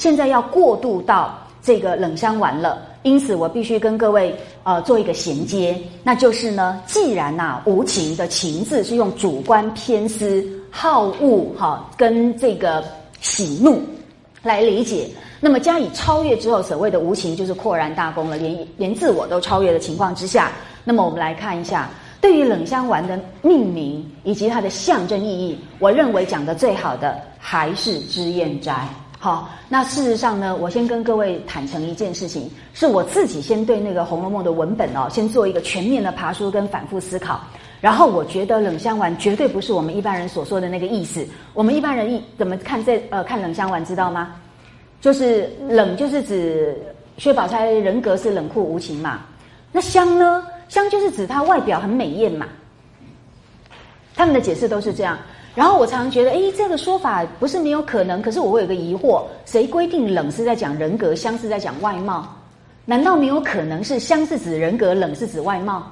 现在要过渡到这个冷香丸了，因此我必须跟各位呃做一个衔接，那就是呢，既然呐无情的情字是用主观偏私、好恶哈跟这个喜怒来理解，那么加以超越之后，所谓的无情就是扩然大功了，连连自我都超越的情况之下，那么我们来看一下。对于冷香丸的命名以及它的象征意义，我认为讲的最好的还是知燕斋。好，那事实上呢，我先跟各位坦诚一件事情，是我自己先对那个《红楼梦》的文本哦，先做一个全面的爬书跟反复思考，然后我觉得冷香丸绝对不是我们一般人所说的那个意思。我们一般人一怎么看这呃看冷香丸知道吗？就是冷就是指薛宝钗人格是冷酷无情嘛，那香呢？香就是指她外表很美艳嘛，他们的解释都是这样。然后我常常觉得，哎，这个说法不是没有可能。可是我会有个疑惑：谁规定冷是在讲人格，香是在讲外貌？难道没有可能是香是指人格，冷是指外貌？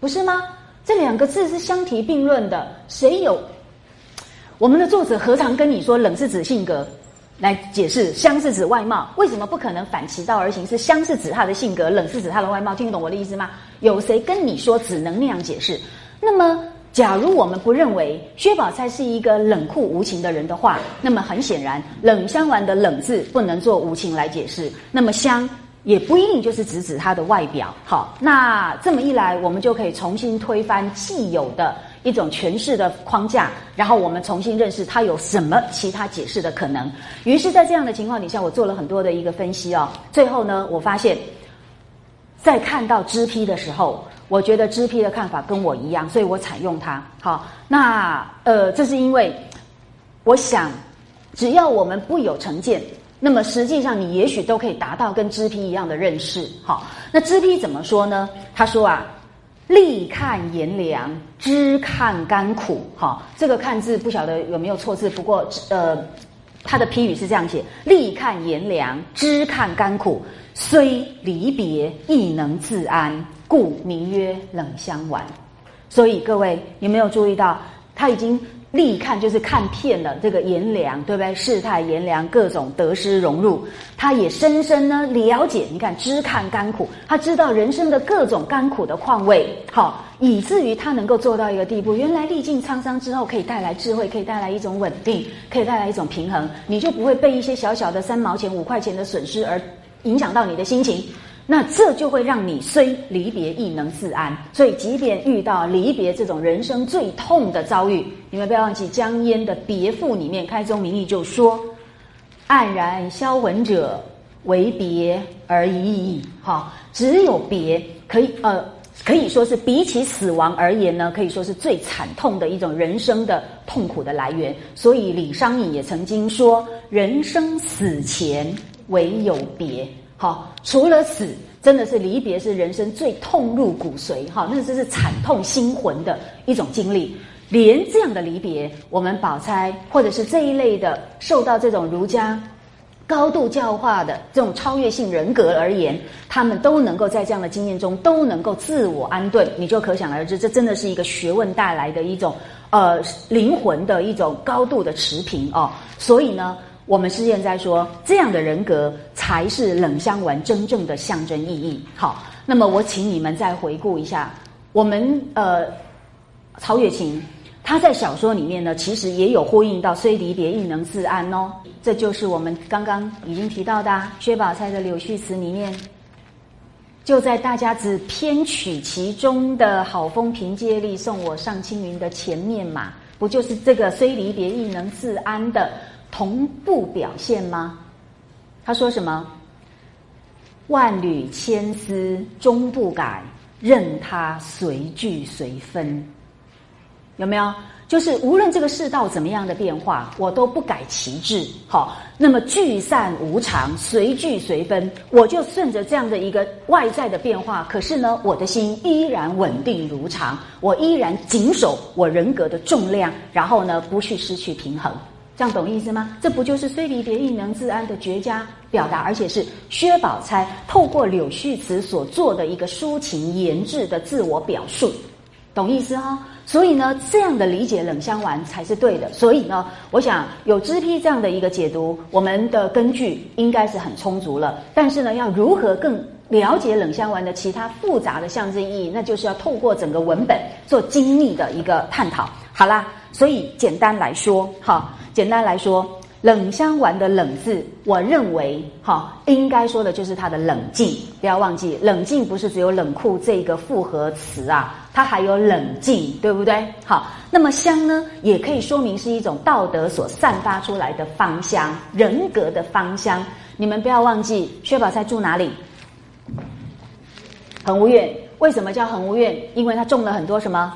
不是吗？这两个字是相提并论的。谁有？我们的作者何尝跟你说冷是指性格？来解释香是指外貌，为什么不可能反其道而行？是香是指他的性格，冷是指他的外貌，听得懂我的意思吗？有谁跟你说只能那样解释？那么，假如我们不认为薛宝钗是一个冷酷无情的人的话，那么很显然，冷香丸的冷字不能做无情来解释。那么香也不一定就是指指他的外表。好，那这么一来，我们就可以重新推翻既有的。一种诠释的框架，然后我们重新认识它有什么其他解释的可能。于是，在这样的情况底下，我做了很多的一个分析哦。最后呢，我发现，在看到脂批的时候，我觉得知批的看法跟我一样，所以我采用它。好，那呃，这是因为我想，只要我们不有成见，那么实际上你也许都可以达到跟知批一样的认识。好，那知批怎么说呢？他说啊。立看炎凉，知看甘苦。哈，这个“看”字不晓得有没有错字，不过呃，他的批语是这样写：立看炎凉，知看甘苦，虽离别亦能自安，故名曰冷香丸。所以各位有没有注意到，他已经。立看就是看遍了这个炎凉，对不对？世态炎凉，各种得失融入，他也深深呢了解。你看，知看甘苦，他知道人生的各种甘苦的况味，好，以至于他能够做到一个地步。原来历尽沧桑之后，可以带来智慧，可以带来一种稳定，可以带来一种平衡。你就不会被一些小小的三毛钱、五块钱的损失而影响到你的心情。那这就会让你虽离别亦能自安，所以即便遇到离别这种人生最痛的遭遇，你们不要忘记江淹的《别赋》里面开宗明义就说：“黯然销魂者，为别而已矣。”哈，只有别可以呃，可以说是比起死亡而言呢，可以说是最惨痛的一种人生的痛苦的来源。所以李商隐也曾经说：“人生死前唯有别。”好，除了死，真的是离别是人生最痛入骨髓，哈，那这是惨痛心魂的一种经历。连这样的离别，我们宝钗或者是这一类的受到这种儒家高度教化的这种超越性人格而言，他们都能够在这样的经验中都能够自我安顿，你就可想而知，这真的是一个学问带来的一种呃灵魂的一种高度的持平哦。所以呢。我们是现在说，这样的人格才是冷香丸真正的象征意义。好，那么我请你们再回顾一下，我们呃，曹雪芹他在小说里面呢，其实也有呼应到“虽离别亦能自安”哦，这就是我们刚刚已经提到的薛宝钗的柳絮词里面，就在大家只偏取其中的好风凭借力送我上青云的前面嘛，不就是这个“虽离别亦能自安”的？同步表现吗？他说什么？万缕千丝终不改，任它随聚随分。有没有？就是无论这个世道怎么样的变化，我都不改其志。好，那么聚散无常，随聚随分，我就顺着这样的一个外在的变化。可是呢，我的心依然稳定如常，我依然谨守我人格的重量，然后呢，不去失去平衡。这样懂意思吗？这不就是虽离别亦能自安的绝佳表达，而且是薛宝钗透过柳絮词所做的一个抒情言志的自我表述。懂意思哈？所以呢，这样的理解冷香丸才是对的。所以呢，我想有知批这样的一个解读，我们的根据应该是很充足了。但是呢，要如何更了解冷香丸的其他复杂的象征意义，那就是要透过整个文本做精密的一个探讨。好啦，所以简单来说，哈，简单来说。冷香丸的“冷”字，我认为哈，应该说的就是它的冷静。不要忘记，冷静不是只有冷酷这个复合词啊，它还有冷静，对不对？好，那么香呢，也可以说明是一种道德所散发出来的芳香，人格的芳香。你们不要忘记，薛宝钗住哪里？恒芜苑。为什么叫恒芜苑？因为它种了很多什么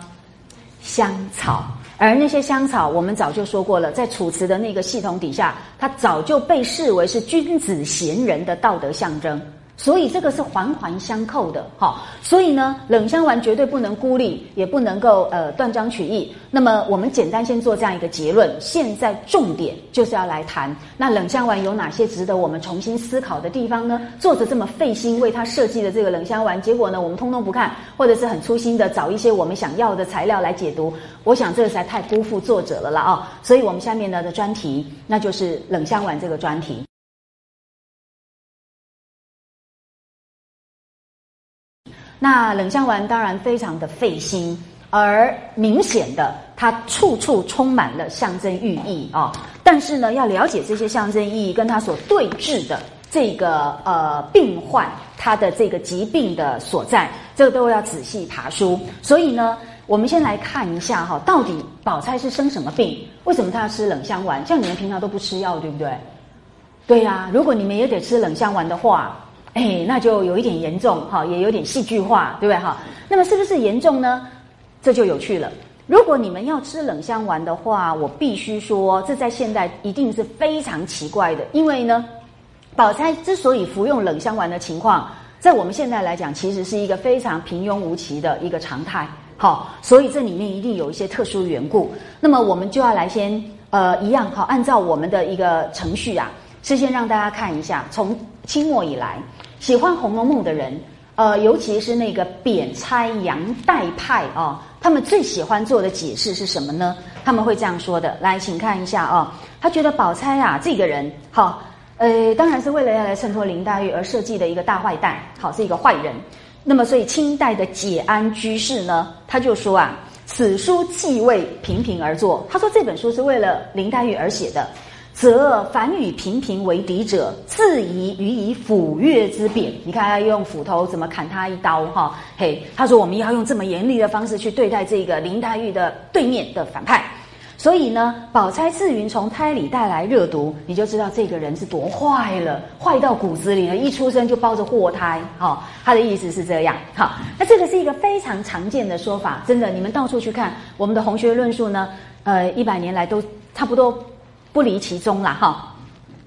香草。而那些香草，我们早就说过了，在楚辞的那个系统底下，它早就被视为是君子贤人的道德象征。所以这个是环环相扣的，哈。所以呢，冷香丸绝对不能孤立，也不能够呃断章取义。那么我们简单先做这样一个结论。现在重点就是要来谈，那冷香丸有哪些值得我们重新思考的地方呢？作者这么费心为他设计的这个冷香丸，结果呢，我们通通不看，或者是很粗心的找一些我们想要的材料来解读。我想这个实在太辜负作者了了啊！所以我们下面呢的专题，那就是冷香丸这个专题。那冷香丸当然非常的费心，而明显的它处处充满了象征寓意啊。但是呢，要了解这些象征意义跟它所对峙的这个呃病患，他的这个疾病的所在，这个都要仔细爬书。所以呢，我们先来看一下哈，到底宝钗是生什么病？为什么她要吃冷香丸？像你们平常都不吃药，对不对？对呀，如果你们也得吃冷香丸的话。哎，那就有一点严重哈，也有点戏剧化，对不对哈？那么是不是严重呢？这就有趣了。如果你们要吃冷香丸的话，我必须说，这在现代一定是非常奇怪的。因为呢，宝钗之所以服用冷香丸的情况，在我们现在来讲，其实是一个非常平庸无奇的一个常态。好，所以这里面一定有一些特殊缘故。那么我们就要来先呃一样好，按照我们的一个程序啊，事先让大家看一下，从清末以来。喜欢《红楼梦》的人，呃，尤其是那个贬钗杨代派啊，他们最喜欢做的解释是什么呢？他们会这样说的：来，请看一下啊，他觉得宝钗啊这个人，好，呃，当然是为了要来衬托林黛玉而设计的一个大坏蛋，好，是一个坏人。那么，所以清代的解安居士呢，他就说啊，此书既为平平而作，他说这本书是为了林黛玉而写的。则凡与平平为敌者，自疑予以斧钺之贬。你看他用斧头怎么砍他一刀哈？嘿，他说我们要用这么严厉的方式去对待这个林黛玉的对面的反派。所以呢，宝钗自云从胎里带来热毒，你就知道这个人是多坏了，坏到骨子里了，一出生就抱着祸胎。哈，他的意思是这样。好，那这个是一个非常常见的说法，真的，你们到处去看我们的红学论述呢，呃，一百年来都差不多。不离其中了哈，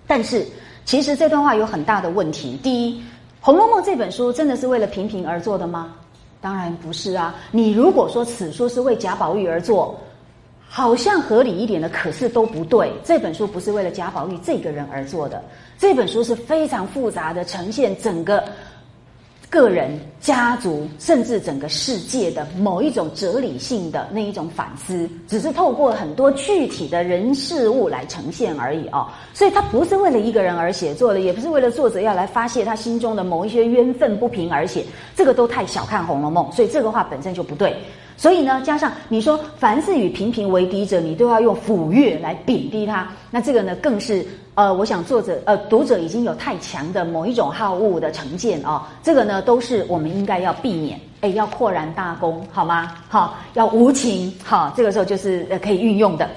但是其实这段话有很大的问题。第一，《红楼梦》这本书真的是为了平平而做的吗？当然不是啊！你如果说此书是为贾宝玉而做，好像合理一点的，可是都不对。这本书不是为了贾宝玉这个人而做的，这本书是非常复杂的，呈现整个。个人、家族，甚至整个世界的某一种哲理性的那一种反思，只是透过很多具体的人事物来呈现而已哦。所以，他不是为了一个人而写作的，也不是为了作者要来发泄他心中的某一些冤愤不平而写。这个都太小看《红楼梦》，所以这个话本身就不对。所以呢，加上你说凡是与平平为敌者，你都要用斧钺来贬低他，那这个呢，更是。呃，我想作者呃读者已经有太强的某一种好恶的成见哦，这个呢都是我们应该要避免，哎，要扩然大功，好吗？好，要无情，好，这个时候就是呃可以运用的。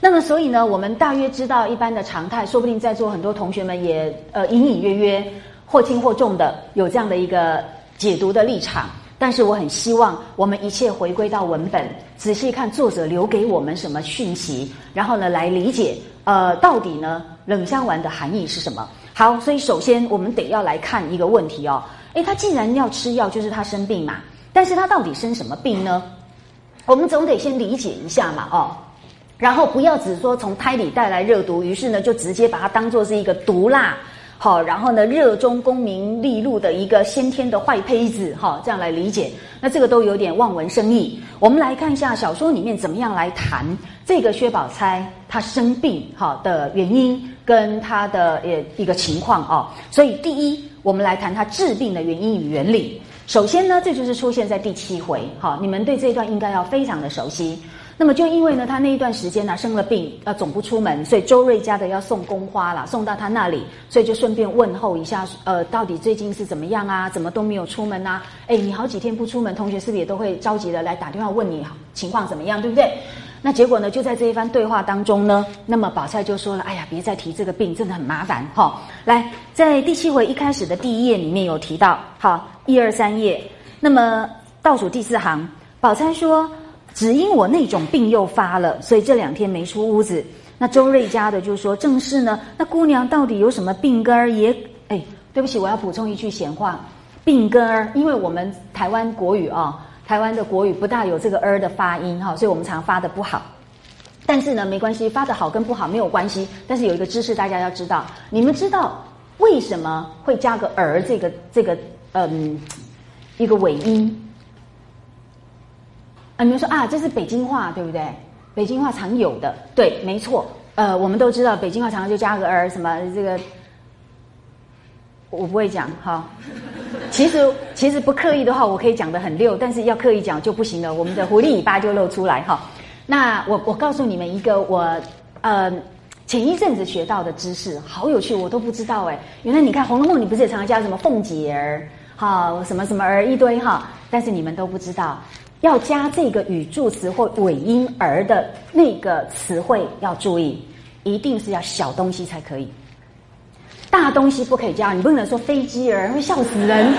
那么所以呢，我们大约知道一般的常态，说不定在座很多同学们也呃隐隐约约或轻或重的有这样的一个解读的立场。但是我很希望我们一切回归到文本，仔细看作者留给我们什么讯息，然后呢来理解，呃，到底呢冷香丸的含义是什么？好，所以首先我们得要来看一个问题哦，诶，他既然要吃药，就是他生病嘛，但是他到底生什么病呢？我们总得先理解一下嘛，哦，然后不要只说从胎里带来热毒，于是呢就直接把它当做是一个毒辣。好，然后呢，热衷功名利禄的一个先天的坏胚子，哈，这样来理解，那这个都有点望文生义。我们来看一下小说里面怎么样来谈这个薛宝钗她生病哈的原因跟她的呃一个情况哦。所以第一，我们来谈她治病的原因与原理。首先呢，这就是出现在第七回，哈，你们对这一段应该要非常的熟悉。那么就因为呢，他那一段时间呢生了病，呃，总不出门，所以周瑞家的要送宫花了，送到他那里，所以就顺便问候一下，呃，到底最近是怎么样啊？怎么都没有出门啊？哎，你好几天不出门，同学是不是也都会着急的来打电话问你情况怎么样，对不对？那结果呢，就在这一番对话当中呢，那么宝钗就说了，哎呀，别再提这个病，真的很麻烦哈。来，在第七回一开始的第一页里面有提到，好，一二三页，那么倒数第四行，宝钗说。只因我那种病又发了，所以这两天没出屋子。那周瑞家的就说：“正是呢，那姑娘到底有什么病根儿？也哎，对不起，我要补充一句闲话，病根儿，因为我们台湾国语啊，台湾的国语不大有这个儿的发音哈，所以我们常发的不好。但是呢，没关系，发的好跟不好没有关系。但是有一个知识大家要知道，你们知道为什么会加个儿这个这个嗯一个尾音？”你们说啊，这是北京话对不对？北京话常有的，对，没错。呃，我们都知道北京话常常就加个儿，什么这个，我不会讲哈。其实其实不刻意的话，我可以讲的很溜，但是要刻意讲就不行了，我们的狐狸尾巴就露出来哈。那我我告诉你们一个我呃前一阵子学到的知识，好有趣，我都不知道哎。原来你看《红楼梦》，你不是也常常加什么凤姐儿，哈，什么什么儿一堆哈，但是你们都不知道。要加这个语助词或尾音儿的那个词汇要注意，一定是要小东西才可以，大东西不可以加。你不能说飞机儿，会笑死人。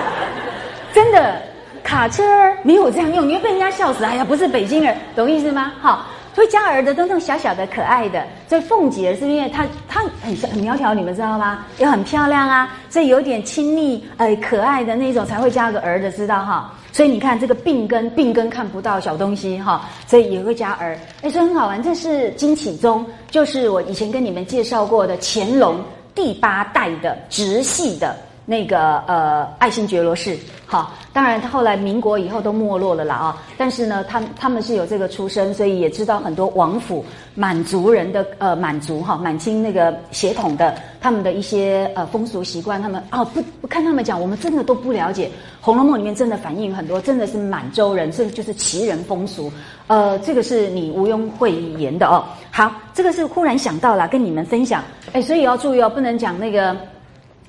真的，卡车儿没有这样用，你会被人家笑死。哎呀，不是北京人，懂意思吗？好。会加儿的都那种小小的可爱的，所以凤姐是因为她她很很苗条，你们知道吗？又很漂亮啊，所以有点亲昵呃可爱的那种才会加个儿的，知道哈？所以你看这个病根病根看不到小东西哈，所以也会加儿。哎，这很好玩，这是金启宗，就是我以前跟你们介绍过的乾隆第八代的直系的。那个呃，爱新觉罗氏，好，当然他后来民国以后都没落了啦啊，但是呢，他他们是有这个出身，所以也知道很多王府满族人的呃满族哈满清那个血统的他们的一些呃风俗习惯，他们哦不不看他们讲，我们真的都不了解，《红楼梦》里面真的反映很多，真的是满洲人，甚至就是旗人风俗，呃，这个是你毋庸讳言的哦。好，这个是忽然想到了跟你们分享，哎，所以要注意哦，不能讲那个。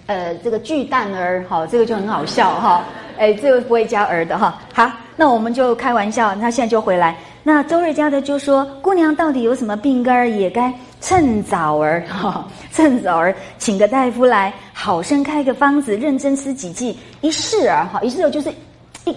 呃，这个巨蛋儿，好，这个就很好笑哈。哎，这个不会加儿的哈。好，那我们就开玩笑，那现在就回来。那周瑞家的就说：“姑娘到底有什么病根儿，也该趁早儿哈，趁早儿请个大夫来，好生开个方子，认真吃几剂，一试儿哈，一试就是一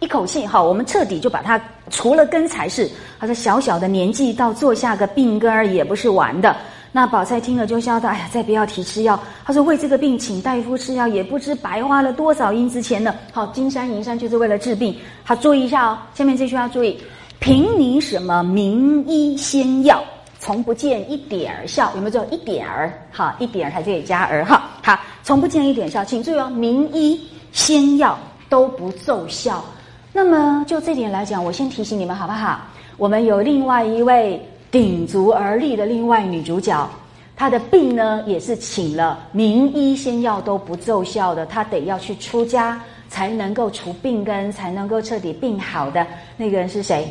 一口气哈，我们彻底就把它除了根才是。他说小小的年纪，到做下个病根儿也不是玩的。”那宝钗听了就笑道：“哎呀，再不要提吃药。”他说：“为这个病请大夫吃药，也不知白花了多少银子钱呢。”好，金山银山就是为了治病。好，注意一下哦，下面这句要注意：“凭你什么名医仙药，从不见一点儿效。”有没有这种一点儿？好，一点儿还可以加儿哈。好，从不见一点效，请注意哦，名医仙药都不奏效。那么就这点来讲，我先提醒你们好不好？我们有另外一位。鼎足而立的另外女主角，她的病呢也是请了名医仙药都不奏效的，她得要去出家才能够除病根，才能够彻底病好的那个人是谁？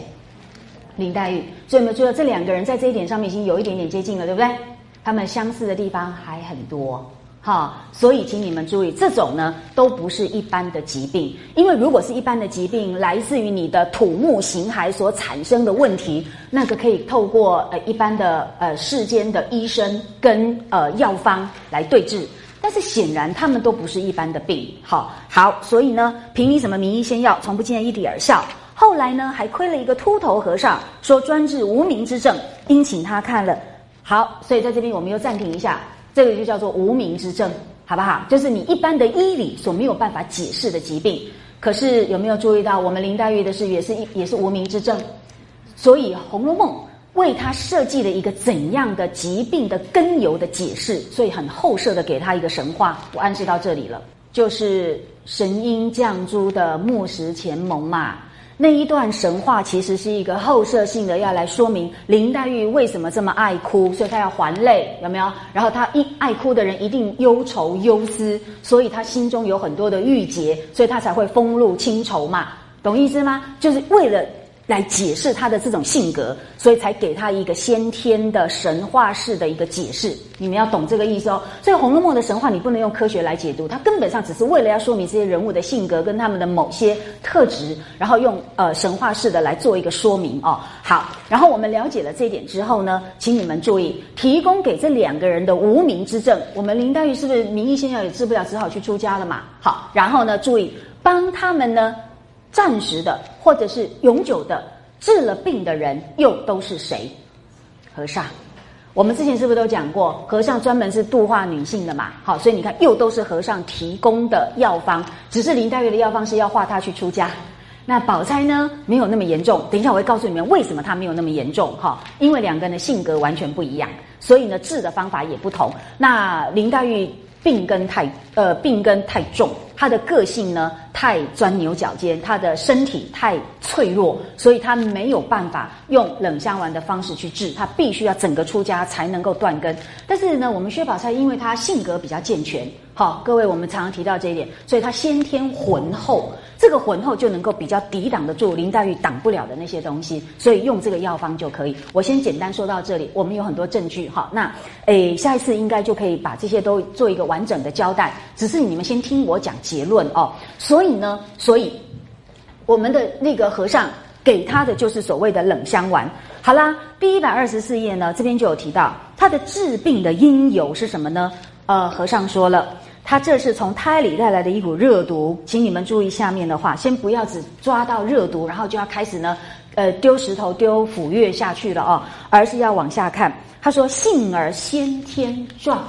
林黛玉。所以我们觉得这两个人在这一点上面已经有一点点接近了，对不对？他们相似的地方还很多。好，所以请你们注意，这种呢都不是一般的疾病，因为如果是一般的疾病，来自于你的土木形骸所产生的问题，那个可以透过呃一般的呃世间的医生跟呃药方来对治，但是显然他们都不是一般的病。好，好，所以呢，凭你什么名医仙药，从不见一滴儿效。后来呢，还亏了一个秃头和尚，说专治无名之症，因请他看了。好，所以在这边我们又暂停一下。这个就叫做无名之症，好不好？就是你一般的医理所没有办法解释的疾病。可是有没有注意到，我们林黛玉的事也是一也是无名之症？所以《红楼梦》为她设计了一个怎样的疾病的根由的解释，所以很后设的给她一个神话。我暗示到这里了，就是神鹰降珠的木石前盟嘛。那一段神话其实是一个后设性的，要来说明林黛玉为什么这么爱哭，所以她要还泪，有没有？然后她一爱哭的人一定忧愁忧思，所以她心中有很多的郁结，所以她才会风露清愁嘛，懂意思吗？就是为了。来解释他的这种性格，所以才给他一个先天的神话式的一个解释。你们要懂这个意思哦。所以《红楼梦》的神话你不能用科学来解读，它根本上只是为了要说明这些人物的性格跟他们的某些特质，然后用呃神话式的来做一个说明哦。好，然后我们了解了这一点之后呢，请你们注意，提供给这两个人的无名之症，我们林黛玉是不是名医仙药也治不了，只好去出家了嘛？好，然后呢，注意帮他们呢。暂时的，或者是永久的，治了病的人又都是谁？和尚。我们之前是不是都讲过，和尚专门是度化女性的嘛？好，所以你看，又都是和尚提供的药方，只是林黛玉的药方是要化她去出家。那宝钗呢，没有那么严重。等一下我会告诉你们为什么她没有那么严重哈，因为两个人的性格完全不一样，所以呢治的方法也不同。那林黛玉。病根太呃，病根太重，他的个性呢太钻牛角尖，他的身体太脆弱，所以他没有办法用冷香丸的方式去治，他必须要整个出家才能够断根。但是呢，我们薛宝钗因为她性格比较健全，好，各位我们常常提到这一点，所以她先天浑厚。这个浑厚就能够比较抵挡得住林黛玉挡不了的那些东西，所以用这个药方就可以。我先简单说到这里，我们有很多证据哈。那诶，下一次应该就可以把这些都做一个完整的交代。只是你们先听我讲结论哦。所以呢，所以我们的那个和尚给他的就是所谓的冷香丸。好啦，第一百二十四页呢，这边就有提到他的治病的因由是什么呢？呃，和尚说了。他这是从胎里带来的一股热毒，请你们注意下面的话，先不要只抓到热毒，然后就要开始呢，呃，丢石头、丢斧钺下去了哦，而是要往下看。他说：“性而先天壮，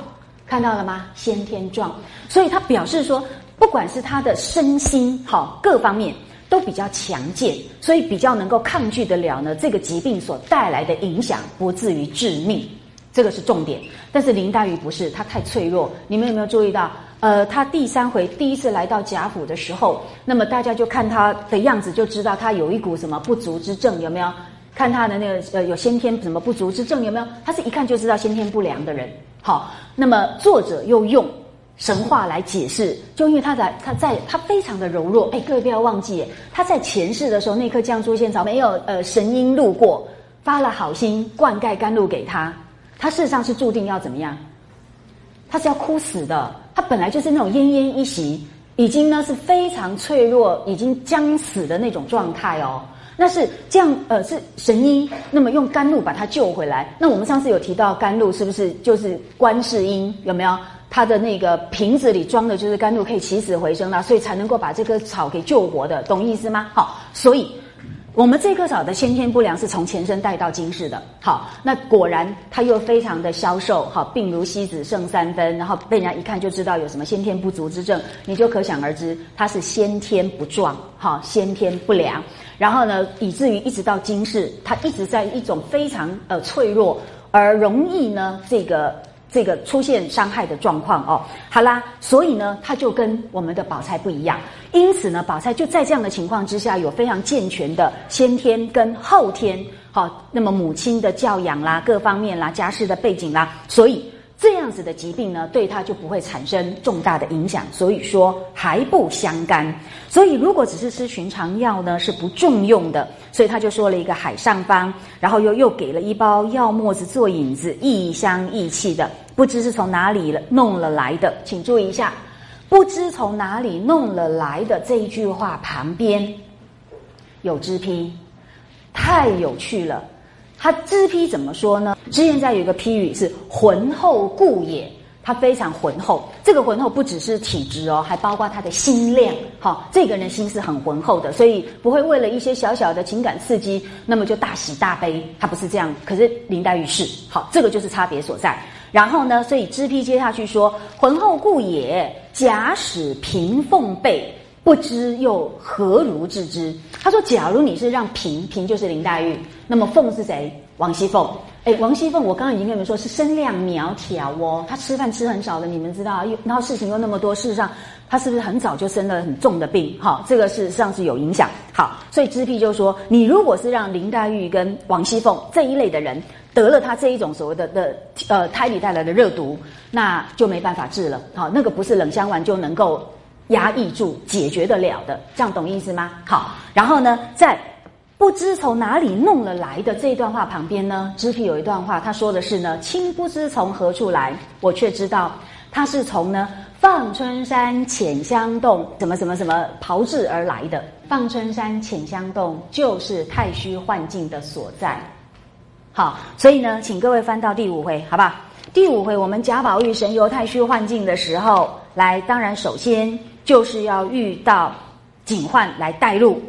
看到了吗？先天壮，所以他表示说，不管是他的身心好各方面都比较强健，所以比较能够抗拒得了呢这个疾病所带来的影响，不至于致命。这个是重点。但是林黛玉不是，她太脆弱。你们有没有注意到？”呃，她第三回第一次来到贾府的时候，那么大家就看她的样子，就知道她有一股什么不足之症，有没有？看她的那个呃，有先天什么不足之症，有没有？她是一看就知道先天不良的人。好，那么作者又用神话来解释，就因为他在他在他非常的柔弱。哎，各位不要忘记，他在前世的时候，那棵绛珠仙草没有呃神鹰路过，发了好心灌溉甘露给他，他事实上是注定要怎么样？他是要哭死的。他本来就是那种奄奄一息，已经呢是非常脆弱，已经将死的那种状态哦。那是这样，呃，是神医那么用甘露把他救回来。那我们上次有提到甘露是不是就是观世音？有没有？他的那个瓶子里装的就是甘露，可以起死回生啦，所以才能够把这棵草给救活的，懂意思吗？好，所以。我们这棵草的先天不良是从前身带到今世的。好，那果然他又非常的消瘦，好，病如西子剩三分，然后被人家一看就知道有什么先天不足之症，你就可想而知，他是先天不壮，好，先天不良，然后呢，以至于一直到今世，他一直在一种非常呃脆弱而容易呢这个。这个出现伤害的状况哦，好啦，所以呢，它就跟我们的宝钗不一样，因此呢，宝钗就在这样的情况之下，有非常健全的先天跟后天，好，那么母亲的教养啦，各方面啦，家世的背景啦，所以。这样子的疾病呢，对他就不会产生重大的影响，所以说还不相干。所以如果只是吃寻常药呢，是不重用的。所以他就说了一个海上方，然后又又给了一包药沫子做引子，异香异气的，不知是从哪里弄了来的。请注意一下，不知从哪里弄了来的这一句话旁边有支批，太有趣了。他知批怎么说呢？之前在有一个批语是浑厚故也，他非常浑厚。这个浑厚不只是体质哦，还包括他的心量。好，这个人心是很浑厚的，所以不会为了一些小小的情感刺激，那么就大喜大悲。他不是这样，可是林黛玉是。好，这个就是差别所在。然后呢，所以知批接下去说浑厚故也，假使平凤背。不知又何如治之？他说：“假如你是让平平就是林黛玉，那么凤是谁？王熙凤。哎，王熙凤，我刚刚已经跟你们说，是身量苗条哦，她吃饭吃很少的，你们知道？又然后事情又那么多，事实上她是不是很早就生了很重的病？哈，这个事实上是有影响。好，所以知批就说，你如果是让林黛玉跟王熙凤这一类的人得了他这一种所谓的的呃胎里带来的热毒，那就没办法治了。好，那个不是冷香丸就能够压抑住解决得了的，这样懂意思吗？好，然后呢，在。不知从哪里弄了来的这一段话旁边呢，知批有一段话，他说的是呢：“亲不知从何处来，我却知道他是从呢放春山浅香洞什么什么什么炮制而来的。放春山浅香洞就是太虚幻境的所在。好，所以呢，请各位翻到第五回，好不好？第五回我们贾宝玉神游太虚幻境的时候，来，当然首先就是要遇到警幻来带路。”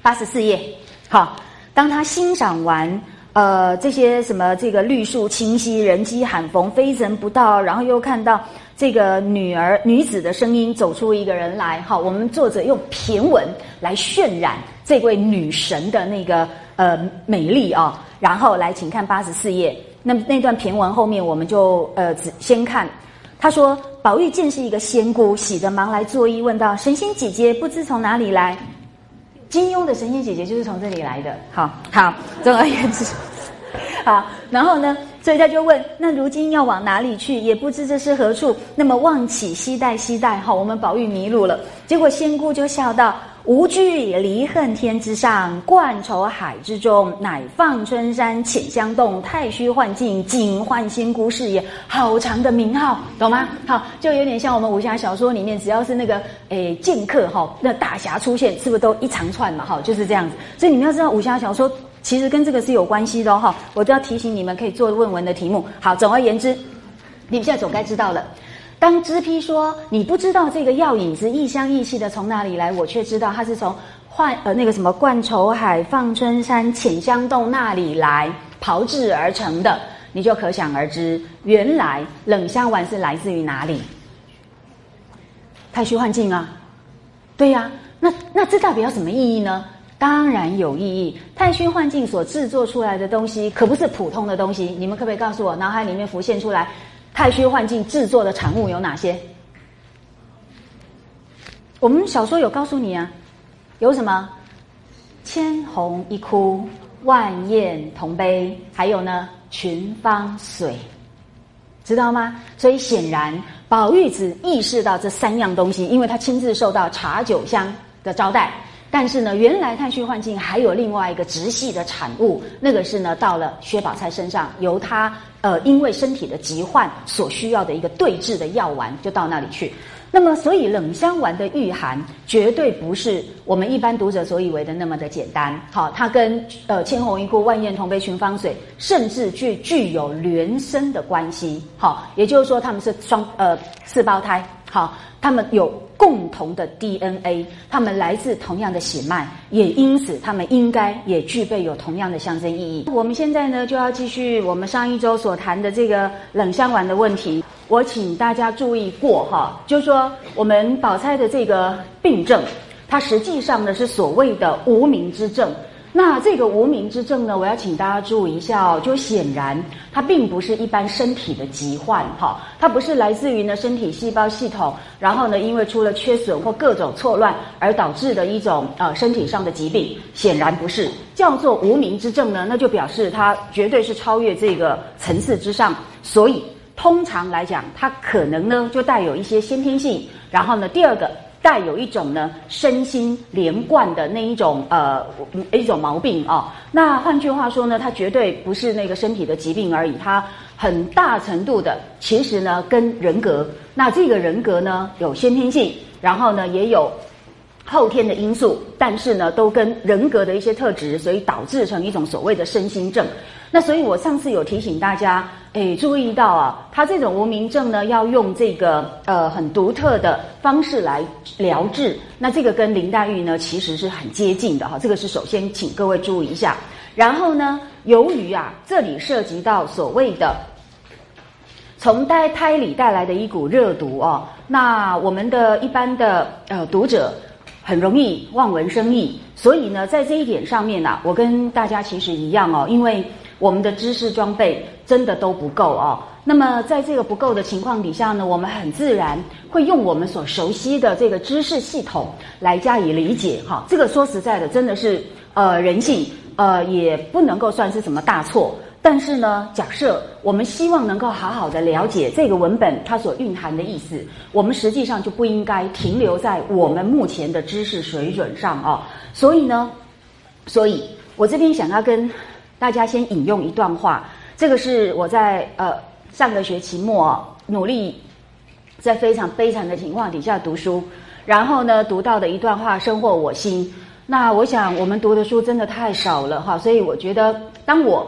八十四页，好，当他欣赏完呃这些什么这个绿树清晰，人迹罕逢，非人不到，然后又看到这个女儿女子的声音走出一个人来，好，我们作者用骈文来渲染这位女神的那个呃美丽啊，然后来，请看八十四页，那那段骈文后面我们就呃只先看，他说宝玉见是一个仙姑，喜得忙来作揖，问道：“神仙姐姐不知从哪里来？”金庸的神仙姐姐就是从这里来的，好好，总而言之，好，然后呢，所以他就问：那如今要往哪里去？也不知这是何处。那么望起西带西带，好，我们宝玉迷路了。结果仙姑就笑道。无惧离恨天之上，冠愁海之中，乃放春山浅香洞，太虚幻境，警幻仙姑是也。好长的名号，懂吗？好，就有点像我们武侠小说里面，只要是那个诶剑客哈，那大侠出现，是不是都一长串嘛？哈，就是这样子。所以你们要知道，武侠小说其实跟这个是有关系的哈。我都要提醒你们，可以做论文的题目。好，总而言之，你们现在总该知道了。当知批说你不知道这个药引子异香异气的从哪里来，我却知道它是从幻呃那个什么冠愁海、放春山、浅香洞那里来炮制而成的，你就可想而知，原来冷香丸是来自于哪里？太虚幻境啊，对呀，那那这代表什么意义呢？当然有意义，太虚幻境所制作出来的东西可不是普通的东西，你们可不可以告诉我，脑海里面浮现出来？太虚幻境制作的产物有哪些？我们小说有告诉你啊，有什么千红一哭、万艳同悲，还有呢群芳水，知道吗？所以显然宝玉只意识到这三样东西，因为他亲自受到茶酒香的招待。但是呢，原来太虚幻境还有另外一个直系的产物，那个是呢到了薛宝钗身上，由他呃因为身体的疾患所需要的一个对治的药丸，就到那里去。那么，所以冷香丸的御寒绝对不是我们一般读者所以为的那么的简单。好，它跟呃千红一哭、万艳同杯、群芳水，甚至具具有孪生的关系。好，也就是说他们是双呃四胞胎。好，他们有共同的 DNA，他们来自同样的血脉，也因此他们应该也具备有同样的象征意义。我们现在呢就要继续我们上一周所谈的这个冷香丸的问题。我请大家注意过哈，就是说我们宝钗的这个病症，它实际上呢是所谓的无名之症。那这个无名之症呢，我要请大家注意一下哦，就显然它并不是一般身体的疾患哈，它不是来自于呢身体细胞系统，然后呢因为出了缺损或各种错乱而导致的一种呃身体上的疾病，显然不是叫做无名之症呢，那就表示它绝对是超越这个层次之上，所以。通常来讲，它可能呢就带有一些先天性，然后呢，第二个带有一种呢身心连贯的那一种呃一种毛病啊。那换句话说呢，它绝对不是那个身体的疾病而已，它很大程度的其实呢跟人格，那这个人格呢有先天性，然后呢也有后天的因素，但是呢都跟人格的一些特质，所以导致成一种所谓的身心症。那所以我上次有提醒大家。诶，注意到啊，他这种无名症呢，要用这个呃很独特的方式来疗治。那这个跟林黛玉呢，其实是很接近的哈。这个是首先请各位注意一下。然后呢，由于啊，这里涉及到所谓的从胎胎里带来的一股热毒哦，那我们的一般的呃读者很容易望文生义，所以呢，在这一点上面呢，我跟大家其实一样哦，因为。我们的知识装备真的都不够哦。那么在这个不够的情况底下呢，我们很自然会用我们所熟悉的这个知识系统来加以理解。哈，这个说实在的，真的是呃人性，呃也不能够算是什么大错。但是呢，假设我们希望能够好好的了解这个文本它所蕴含的意思，我们实际上就不应该停留在我们目前的知识水准上哦。所以呢，所以我这边想要跟大家先引用一段话，这个是我在呃上个学期末努力在非常悲惨的情况底下读书，然后呢读到的一段话，深获我心。那我想我们读的书真的太少了哈，所以我觉得当我。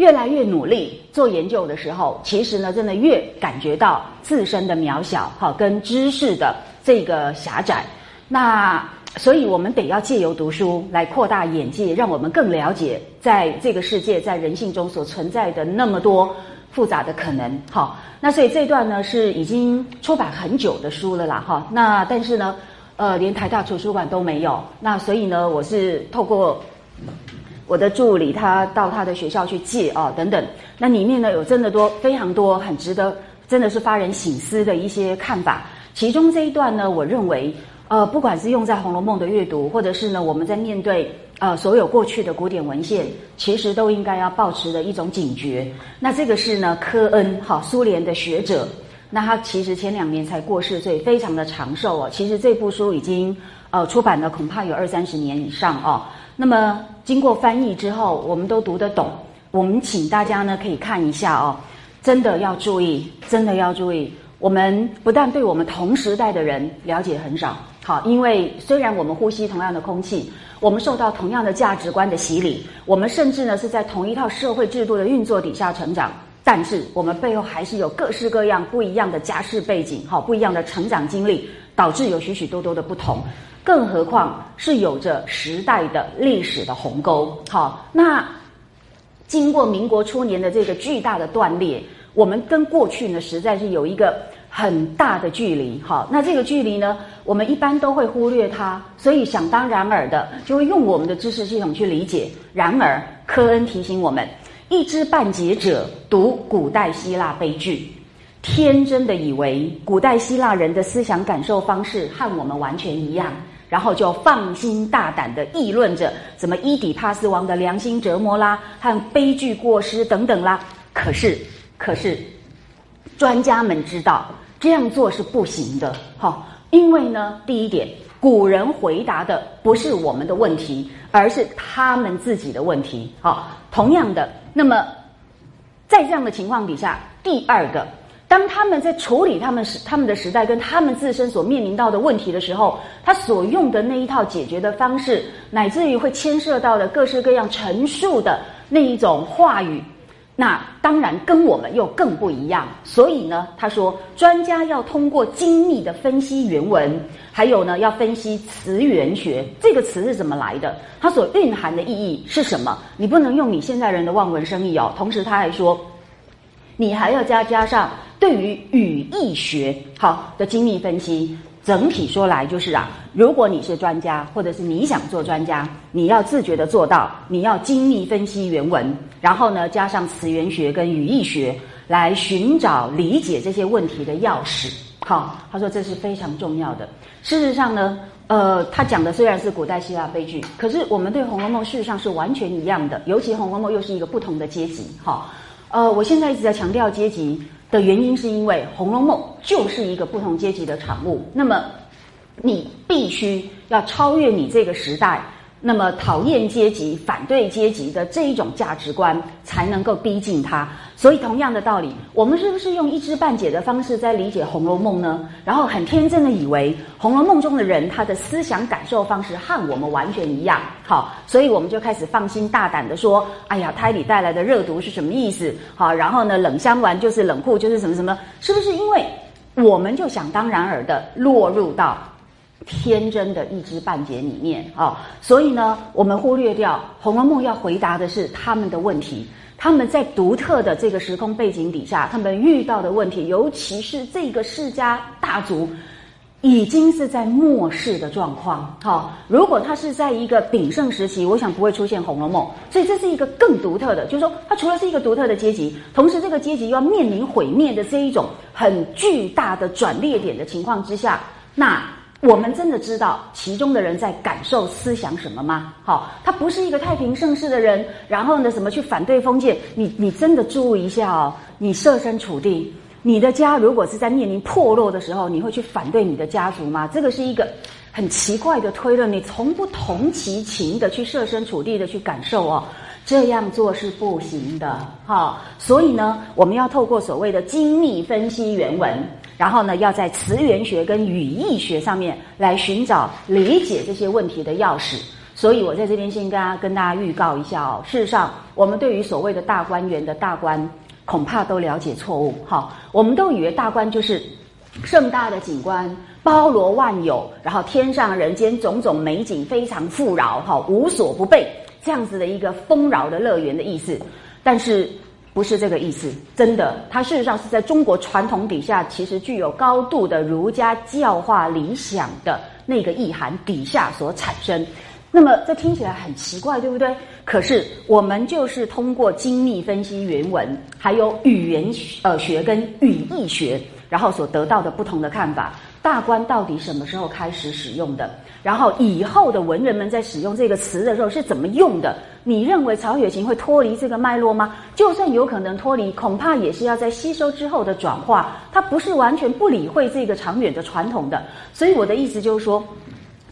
越来越努力做研究的时候，其实呢，真的越感觉到自身的渺小，哈，跟知识的这个狭窄。那所以我们得要借由读书来扩大眼界，让我们更了解在这个世界，在人性中所存在的那么多复杂的可能。好，那所以这段呢是已经出版很久的书了啦，哈。那但是呢，呃，连台大图书馆都没有。那所以呢，我是透过。我的助理他到他的学校去借哦，等等，那里面呢有真的多非常多很值得，真的是发人省思的一些看法。其中这一段呢，我认为，呃，不管是用在《红楼梦》的阅读，或者是呢我们在面对呃所有过去的古典文献，其实都应该要保持的一种警觉。那这个是呢科恩哈苏联的学者，那他其实前两年才过世，所以非常的长寿哦。其实这部书已经呃出版了，恐怕有二三十年以上哦。那么经过翻译之后，我们都读得懂。我们请大家呢可以看一下哦，真的要注意，真的要注意。我们不但对我们同时代的人了解很少，好，因为虽然我们呼吸同样的空气，我们受到同样的价值观的洗礼，我们甚至呢是在同一套社会制度的运作底下成长，但是我们背后还是有各式各样不一样的家世背景，好，不一样的成长经历，导致有许许多多的不同。更何况是有着时代的历史的鸿沟。好，那经过民国初年的这个巨大的断裂，我们跟过去呢实在是有一个很大的距离。好，那这个距离呢，我们一般都会忽略它，所以想当然尔的就会用我们的知识系统去理解。然而，科恩提醒我们：一知半解者读古代希腊悲剧。天真的以为古代希腊人的思想感受方式和我们完全一样，然后就放心大胆的议论着什么伊底帕斯王的良心折磨啦，和悲剧过失等等啦。可是，可是，专家们知道这样做是不行的，哈，因为呢，第一点，古人回答的不是我们的问题，而是他们自己的问题。好，同样的，那么在这样的情况底下，第二个。当他们在处理他们时他们的时代跟他们自身所面临到的问题的时候，他所用的那一套解决的方式，乃至于会牵涉到的各式各样陈述的那一种话语，那当然跟我们又更不一样。所以呢，他说，专家要通过精密的分析原文，还有呢，要分析词源学，这个词是怎么来的，它所蕴含的意义是什么？你不能用你现在人的望文生义哦。同时，他还说，你还要加加上。对于语义学好的精密分析，整体说来就是啊，如果你是专家，或者是你想做专家，你要自觉的做到，你要精密分析原文，然后呢，加上词源学跟语义学来寻找理解这些问题的钥匙。好，他说这是非常重要的。事实上呢，呃，他讲的虽然是古代希腊悲剧，可是我们对《红楼梦》事实上是完全一样的，尤其《红楼梦》又是一个不同的阶级。好，呃，我现在一直在强调阶级。的原因是因为《红楼梦》就是一个不同阶级的产物，那么你必须要超越你这个时代。那么讨厌阶级、反对阶级的这一种价值观，才能够逼近它。所以同样的道理，我们是不是用一知半解的方式在理解《红楼梦》呢？然后很天真的以为《红楼梦》中的人他的思想感受方式和我们完全一样。好，所以我们就开始放心大胆的说：“哎呀，胎里带来的热毒是什么意思？”好，然后呢，冷香丸就是冷酷，就是什么什么？是不是因为我们就想当然尔的落入到？天真的一知半解里面啊，所以呢，我们忽略掉《红楼梦》要回答的是他们的问题，他们在独特的这个时空背景底下，他们遇到的问题，尤其是这个世家大族已经是在末世的状况。好，如果它是在一个鼎盛时期，我想不会出现《红楼梦》。所以这是一个更独特的，就是说，它除了是一个独特的阶级，同时这个阶级又要面临毁灭的这一种很巨大的转捩点的情况之下，那。我们真的知道其中的人在感受思想什么吗？好，他不是一个太平盛世的人，然后呢，什么去反对封建？你你真的注意一下哦，你设身处地，你的家如果是在面临破落的时候，你会去反对你的家族吗？这个是一个很奇怪的推论，你从不同其情的去设身处地的去感受哦，这样做是不行的。好，所以呢，我们要透过所谓的精密分析原文。然后呢，要在词源学跟语义学上面来寻找理解这些问题的钥匙。所以我在这边先跟大家跟大家预告一下哦。事实上，我们对于所谓的大观园的大观，恐怕都了解错误。哈，我们都以为大观就是盛大的景观，包罗万有，然后天上人间种种美景非常富饶，哈，无所不备这样子的一个丰饶的乐园的意思。但是。不是这个意思，真的，它事实上是在中国传统底下，其实具有高度的儒家教化理想的那个意涵底下所产生。那么这听起来很奇怪，对不对？可是我们就是通过精密分析原文，还有语言呃学跟语义学，然后所得到的不同的看法。大观到底什么时候开始使用的？然后以后的文人们在使用这个词的时候是怎么用的？你认为曹雪芹会脱离这个脉络吗？就算有可能脱离，恐怕也是要在吸收之后的转化，他不是完全不理会这个长远的传统的。所以我的意思就是说，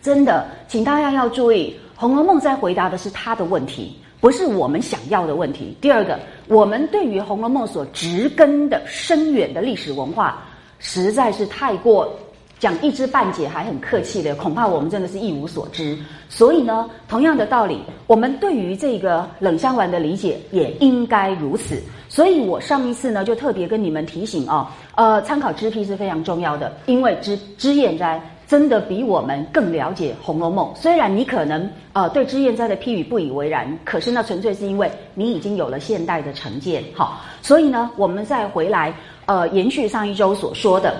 真的，请大家要注意，《红楼梦》在回答的是他的问题，不是我们想要的问题。第二个，我们对于《红楼梦》所植根的深远的历史文化，实在是太过。讲一知半解还很客气的，恐怕我们真的是一无所知。所以呢，同样的道理，我们对于这个冷香丸的理解也应该如此。所以我上一次呢，就特别跟你们提醒哦，呃，参考知批是非常重要的，因为知知燕斋真的比我们更了解《红楼梦》。虽然你可能呃对知燕斋的批语不以为然，可是那纯粹是因为你已经有了现代的成见。好，所以呢，我们再回来呃，延续上一周所说的。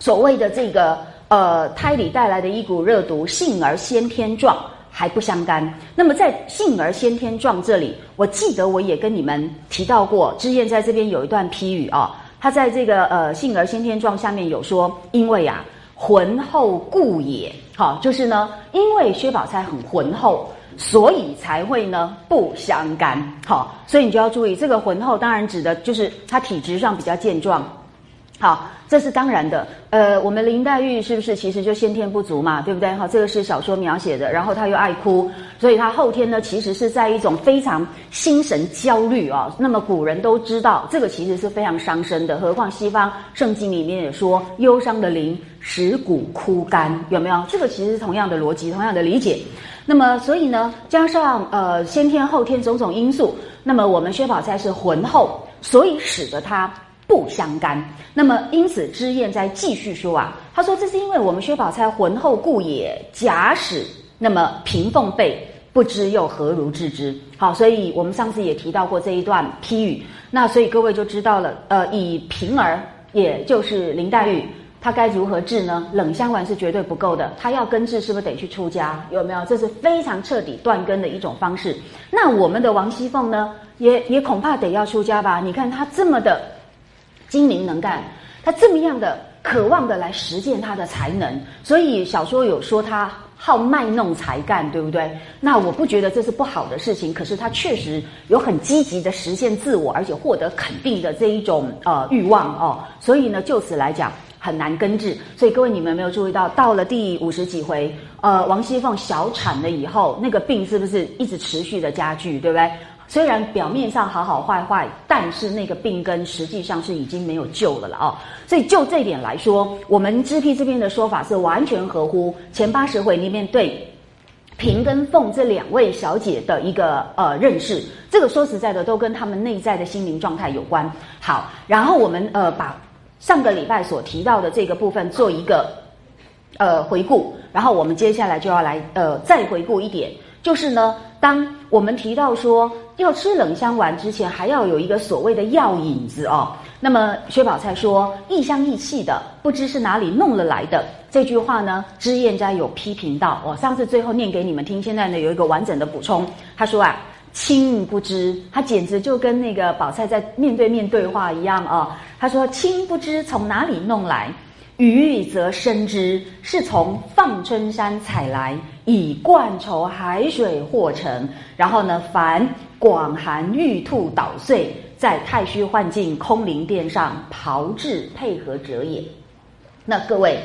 所谓的这个呃胎里带来的一股热毒，幸而先天壮还不相干。那么在幸而先天壮这里，我记得我也跟你们提到过，之燕在这边有一段批语啊，他在这个呃幸而先天壮下面有说，因为啊浑厚故也，好，就是呢，因为薛宝钗很浑厚，所以才会呢不相干，好，所以你就要注意这个浑厚，当然指的就是他体质上比较健壮。好，这是当然的。呃，我们林黛玉是不是其实就先天不足嘛？对不对？哈，这个是小说描写的。然后她又爱哭，所以她后天呢，其实是在一种非常心神焦虑啊。那么古人都知道，这个其实是非常伤身的。何况西方圣经里面也说，忧伤的灵使骨枯干，有没有？这个其实是同样的逻辑，同样的理解。那么，所以呢，加上呃先天后天种种因素，那么我们薛宝钗是浑厚，所以使得她。不相干。那么，因此知燕在继续说啊，他说：“这是因为我们薛宝钗浑厚故也。假使那么平凤被不知又何如治之？好，所以我们上次也提到过这一段批语。那所以各位就知道了。呃，以平儿，也就是林黛玉，她该如何治呢？冷香丸是绝对不够的。她要根治，是不是得去出家？有没有？这是非常彻底断根的一种方式。那我们的王熙凤呢，也也恐怕得要出家吧？你看她这么的。”精明能干，他这么样的渴望的来实践他的才能，所以小说有说他好卖弄才干，对不对？那我不觉得这是不好的事情，可是他确实有很积极的实现自我，而且获得肯定的这一种呃欲望哦。所以呢，就此来讲很难根治。所以各位你们没有注意到，到了第五十几回，呃，王熙凤小产了以后，那个病是不是一直持续的加剧，对不对？虽然表面上好好坏坏，但是那个病根实际上是已经没有救了了哦。所以就这点来说，我们知批这边的说法是完全合乎前八十回里面对平跟凤这两位小姐的一个呃认识。这个说实在的，都跟他们内在的心灵状态有关。好，然后我们呃把上个礼拜所提到的这个部分做一个呃回顾，然后我们接下来就要来呃再回顾一点，就是呢，当我们提到说。要吃冷香丸之前，还要有一个所谓的药引子哦。那么薛宝钗说：“异香异气的，不知是哪里弄了来的。”这句话呢，脂砚斋有批评到。我上次最后念给你们听，现在呢有一个完整的补充。他说啊，亲不知，他简直就跟那个宝钗在面对面对话一样啊。他说：“亲不知从哪里弄来，余则深知是从放春山采来，以灌愁海水和成。然后呢，凡广寒玉兔捣碎。”在太虚幻境空灵殿上炮制配合者也。那各位，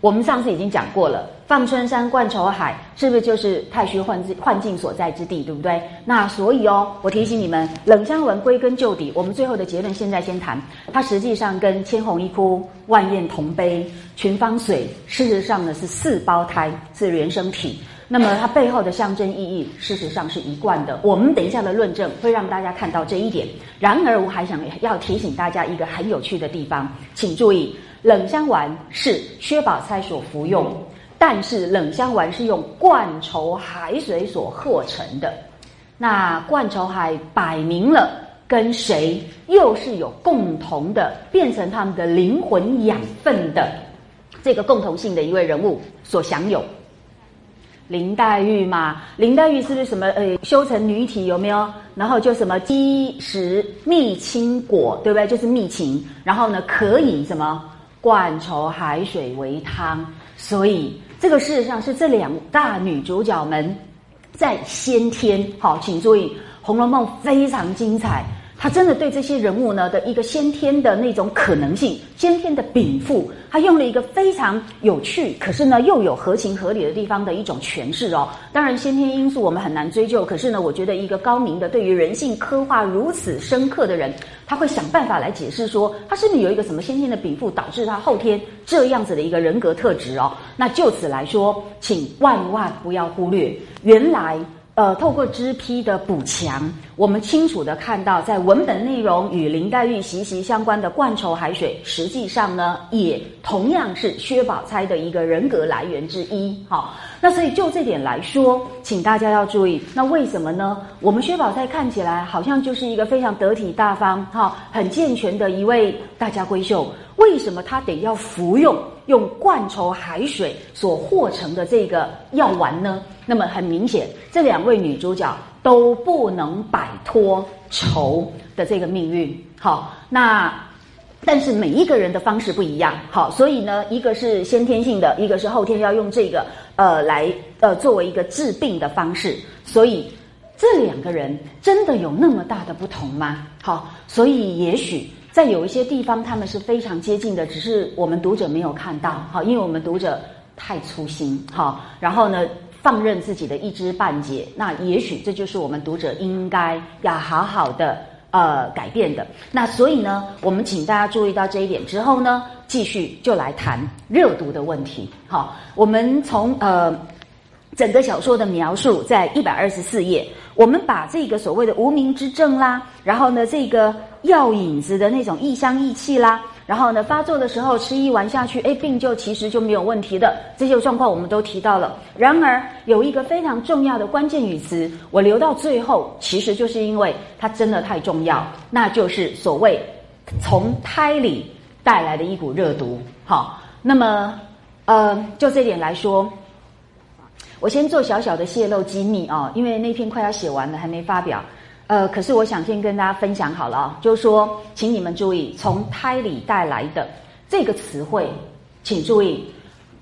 我们上次已经讲过了，放春山灌愁海是不是就是太虚幻境幻境所在之地，对不对？那所以哦，我提醒你们，冷香丸归根究底，我们最后的结论现在先谈，它实际上跟千红一哭、万艳同悲、群芳水，事实上呢是四胞胎，是原生体。那么它背后的象征意义，事实上是一贯的。我们等一下的论证会让大家看到这一点。然而，我还想要提醒大家一个很有趣的地方，请注意，冷香丸是薛宝钗所服用，但是冷香丸是用灌愁海水所和成的。那灌愁海摆明了跟谁又是有共同的，变成他们的灵魂养分的这个共同性的一位人物所享有。林黛玉嘛，林黛玉是不是什么呃修成女体有没有？然后就什么积食蜜青果，对不对？就是蜜情，然后呢可以什么灌愁海水为汤，所以这个事实上是这两大女主角们在先天。好，请注意，《红楼梦》非常精彩。他真的对这些人物呢的一个先天的那种可能性，先天的禀赋，他用了一个非常有趣，可是呢又有合情合理的地方的一种诠释哦。当然，先天因素我们很难追究，可是呢，我觉得一个高明的对于人性刻画如此深刻的人，他会想办法来解释说，他是不是有一个什么先天的禀赋，导致他后天这样子的一个人格特质哦。那就此来说，请万万不要忽略，原来。呃，透过支批的补强，我们清楚的看到，在文本内容与林黛玉息息相关的灌愁海水，实际上呢，也同样是薛宝钗的一个人格来源之一。好，那所以就这点来说，请大家要注意，那为什么呢？我们薛宝钗看起来好像就是一个非常得体大方、哈，很健全的一位大家闺秀。为什么她得要服用用灌愁海水所和成的这个药丸呢？那么很明显，这两位女主角都不能摆脱愁的这个命运。好，那但是每一个人的方式不一样。好，所以呢，一个是先天性的，一个是后天要用这个呃来呃作为一个治病的方式。所以这两个人真的有那么大的不同吗？好，所以也许。在有一些地方，他们是非常接近的，只是我们读者没有看到，哈，因为我们读者太粗心，哈，然后呢，放任自己的一知半解，那也许这就是我们读者应该要好好的呃改变的。那所以呢，我们请大家注意到这一点之后呢，继续就来谈热读的问题。好，我们从呃整个小说的描述，在一百二十四页，我们把这个所谓的无名之症啦，然后呢，这个。药引子的那种异香异气啦，然后呢，发作的时候吃一丸下去，哎，病就其实就没有问题的。这些状况我们都提到了。然而，有一个非常重要的关键语词，我留到最后，其实就是因为它真的太重要，那就是所谓从胎里带来的一股热毒。好，那么，呃，就这点来说，我先做小小的泄露机密啊，因为那篇快要写完了，还没发表。呃，可是我想先跟大家分享好了啊，就是说，请你们注意，从胎里带来的这个词汇，请注意，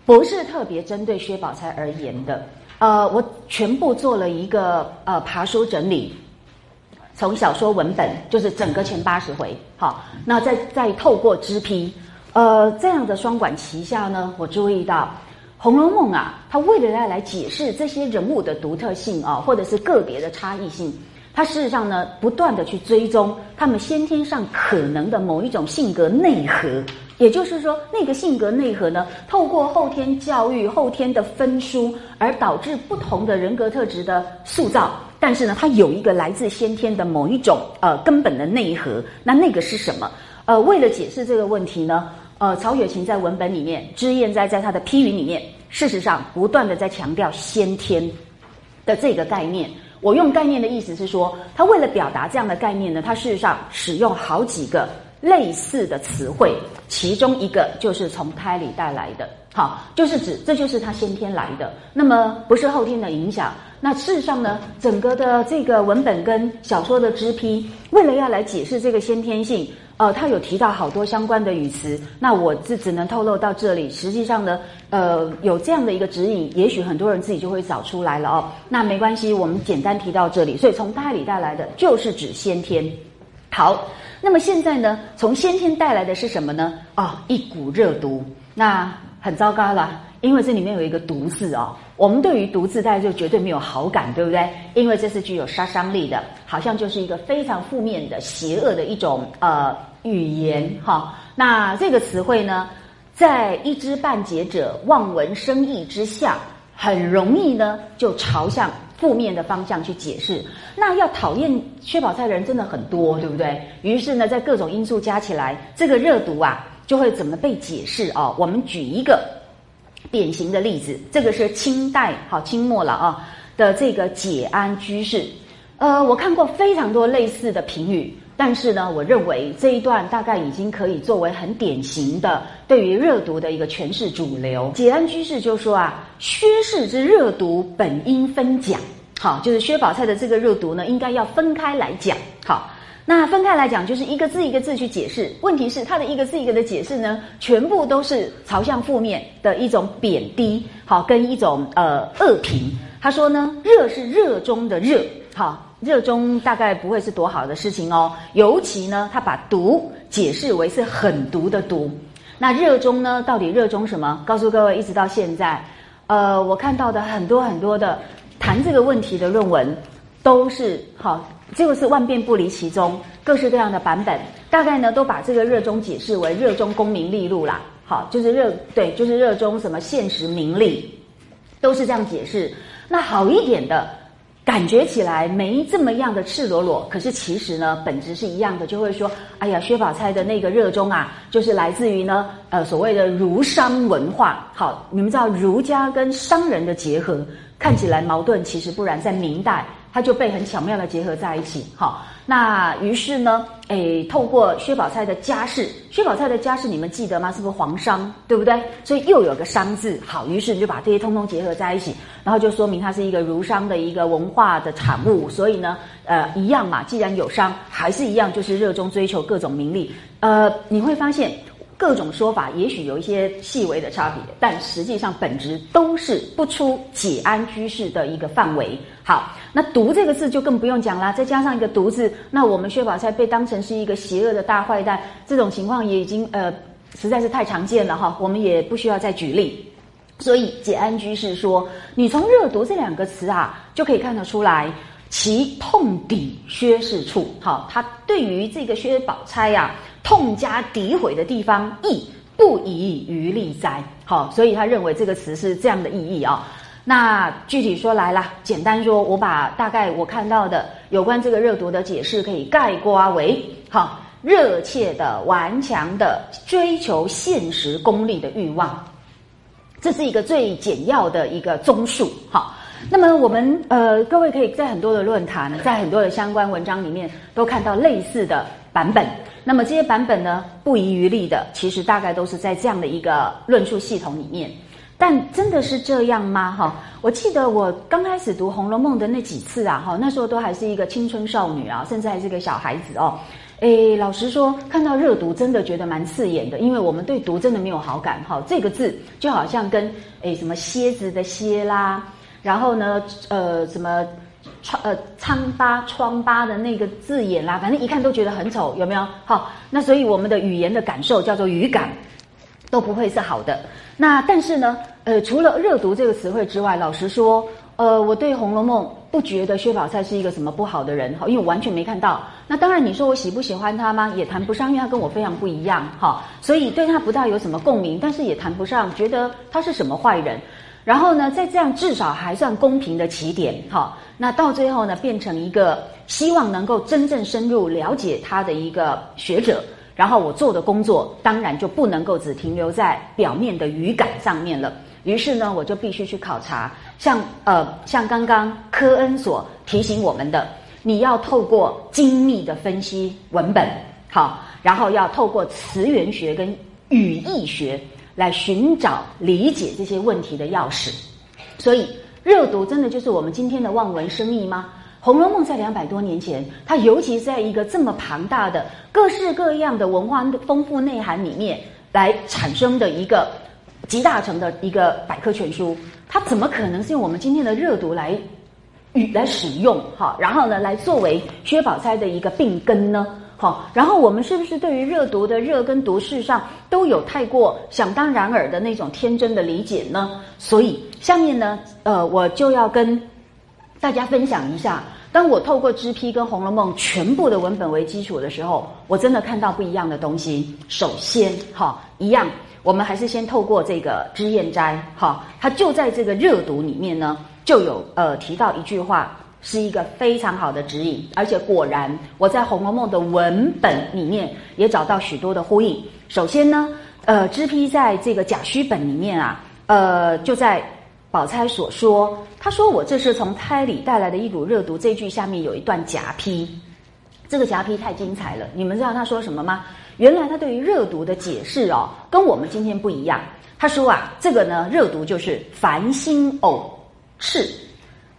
不是特别针对薛宝钗而言的。呃，我全部做了一个呃爬书整理，从小说文本，就是整个前八十回，好，那再再透过支批，呃，这样的双管齐下呢，我注意到《红楼梦》啊，它为了要来解释这些人物的独特性啊，或者是个别的差异性。它事实上呢，不断的去追踪他们先天上可能的某一种性格内核，也就是说，那个性格内核呢，透过后天教育、后天的分书，而导致不同的人格特质的塑造。但是呢，它有一个来自先天的某一种呃根本的内核。那那个是什么？呃，为了解释这个问题呢，呃，曹雪芹在文本里面，脂砚斋在他的批语里面，事实上不断的在强调先天的这个概念。我用概念的意思是说，他为了表达这样的概念呢，他事实上使用好几个类似的词汇，其中一个就是从胎里带来的，好，就是指这就是他先天来的，那么不是后天的影响。那事实上呢，整个的这个文本跟小说的支批，为了要来解释这个先天性。呃，他有提到好多相关的语词，那我是只能透露到这里。实际上呢，呃，有这样的一个指引，也许很多人自己就会找出来了哦。那没关系，我们简单提到这里。所以从胎里带来的就是指先天。好，那么现在呢，从先天带来的是什么呢？啊，一股热毒，那很糟糕了。因为这里面有一个“毒”字哦，我们对于“毒”字大家就绝对没有好感，对不对？因为这是具有杀伤力的，好像就是一个非常负面的、邪恶的一种呃语言哈。那这个词汇呢，在一知半解者望文生义之下，很容易呢就朝向负面的方向去解释。那要讨厌薛宝钗的人真的很多，对不对？于是呢，在各种因素加起来，这个热毒啊就会怎么被解释哦？我们举一个。典型的例子，这个是清代好清末了啊的这个解安居士，呃，我看过非常多类似的评语，但是呢，我认为这一段大概已经可以作为很典型的对于热毒的一个诠释主流。解安居士就说啊，薛氏之热毒本应分讲，好，就是薛宝钗的这个热毒呢，应该要分开来讲，好。那分开来讲，就是一个字一个字去解释。问题是，他的一个字一个的解释呢，全部都是朝向负面的一种贬低，好，跟一种呃恶评。他说呢，热是热中的热，好，热衷大概不会是多好的事情哦。尤其呢，他把毒解释为是狠毒的毒。那热衷呢，到底热衷什么？告诉各位，一直到现在，呃，我看到的很多很多的谈这个问题的论文，都是好。这个是万变不离其宗，各式各样的版本，大概呢都把这个热衷解释为热衷功名利禄啦。好，就是热对，就是热衷什么现实名利，都是这样解释。那好一点的，感觉起来没这么样的赤裸裸，可是其实呢本质是一样的，就会说，哎呀，薛宝钗的那个热衷啊，就是来自于呢，呃，所谓的儒商文化。好，你们知道儒家跟商人的结合，看起来矛盾，其实不然，在明代。它就被很巧妙的结合在一起，好，那于是呢，诶，透过薛宝钗的家世，薛宝钗的家世你们记得吗？是不是皇商，对不对？所以又有个商字，好，于是你就把这些通通结合在一起，然后就说明它是一个儒商的一个文化的产物，所以呢，呃，一样嘛，既然有商，还是一样，就是热衷追求各种名利，呃，你会发现。各种说法也许有一些细微的差别，但实际上本质都是不出解安居士的一个范围。好，那“毒”这个字就更不用讲啦，再加上一个“毒”字，那我们薛宝钗被当成是一个邪恶的大坏蛋，这种情况也已经呃实在是太常见了哈，我们也不需要再举例。所以解安居士说，你从“热毒”这两个词啊，就可以看得出来，其痛抵薛氏处。好，他对于这个薛宝钗呀。痛加诋毁的地方，亦不遗余力哉。好，所以他认为这个词是这样的意义啊。那具体说来啦，简单说，我把大概我看到的有关这个热毒的解释，可以概括为：好，热切的、顽强的追求现实功利的欲望，这是一个最简要的一个综述。好，那么我们呃，各位可以在很多的论坛，在很多的相关文章里面都看到类似的版本。那么这些版本呢，不遗余力的，其实大概都是在这样的一个论述系统里面。但真的是这样吗？哈，我记得我刚开始读《红楼梦》的那几次啊，哈，那时候都还是一个青春少女啊，甚至还是个小孩子哦。诶，老实说，看到热毒真的觉得蛮刺眼的，因为我们对毒真的没有好感。哈，这个字就好像跟诶什么蝎子的蝎啦，然后呢，呃，什么。疮呃疮疤疮疤的那个字眼啦，反正一看都觉得很丑，有没有？好，那所以我们的语言的感受叫做语感，都不会是好的。那但是呢，呃，除了热毒这个词汇之外，老实说，呃，我对《红楼梦》不觉得薛宝钗是一个什么不好的人，哈，因为我完全没看到。那当然，你说我喜不喜欢他吗？也谈不上，因为他跟我非常不一样，哈，所以对他不大有什么共鸣，但是也谈不上觉得他是什么坏人。然后呢，在这样至少还算公平的起点，哈，那到最后呢，变成一个希望能够真正深入了解他的一个学者。然后我做的工作当然就不能够只停留在表面的语感上面了。于是呢，我就必须去考察，像呃，像刚刚科恩所提醒我们的，你要透过精密的分析文本，好，然后要透过词源学跟语义学来寻找理解这些问题的钥匙。所以，热读真的就是我们今天的望文生义吗？《红楼梦》在两百多年前，它尤其在一个这么庞大的、各式各样的文化丰富内涵里面来产生的一个集大成的一个百科全书，它怎么可能是用我们今天的热读来与来使用？哈，然后呢，来作为薛宝钗的一个病根呢？好，然后我们是不是对于热读的热跟读事上都有太过想当然尔的那种天真的理解呢？所以下面呢，呃，我就要跟。大家分享一下，当我透过支批跟《红楼梦》全部的文本为基础的时候，我真的看到不一样的东西。首先，哈，一样，我们还是先透过这个脂砚斋，哈，它就在这个热读里面呢，就有呃提到一句话，是一个非常好的指引，而且果然我在《红楼梦》的文本里面也找到许多的呼应。首先呢，呃，支批在这个甲戌本里面啊，呃，就在。宝钗所说：“他说我这是从胎里带来的一股热毒。”这句下面有一段夹批，这个夹批太精彩了。你们知道他说什么吗？原来他对于热毒的解释哦，跟我们今天不一样。他说啊，这个呢，热毒就是繁星偶炽，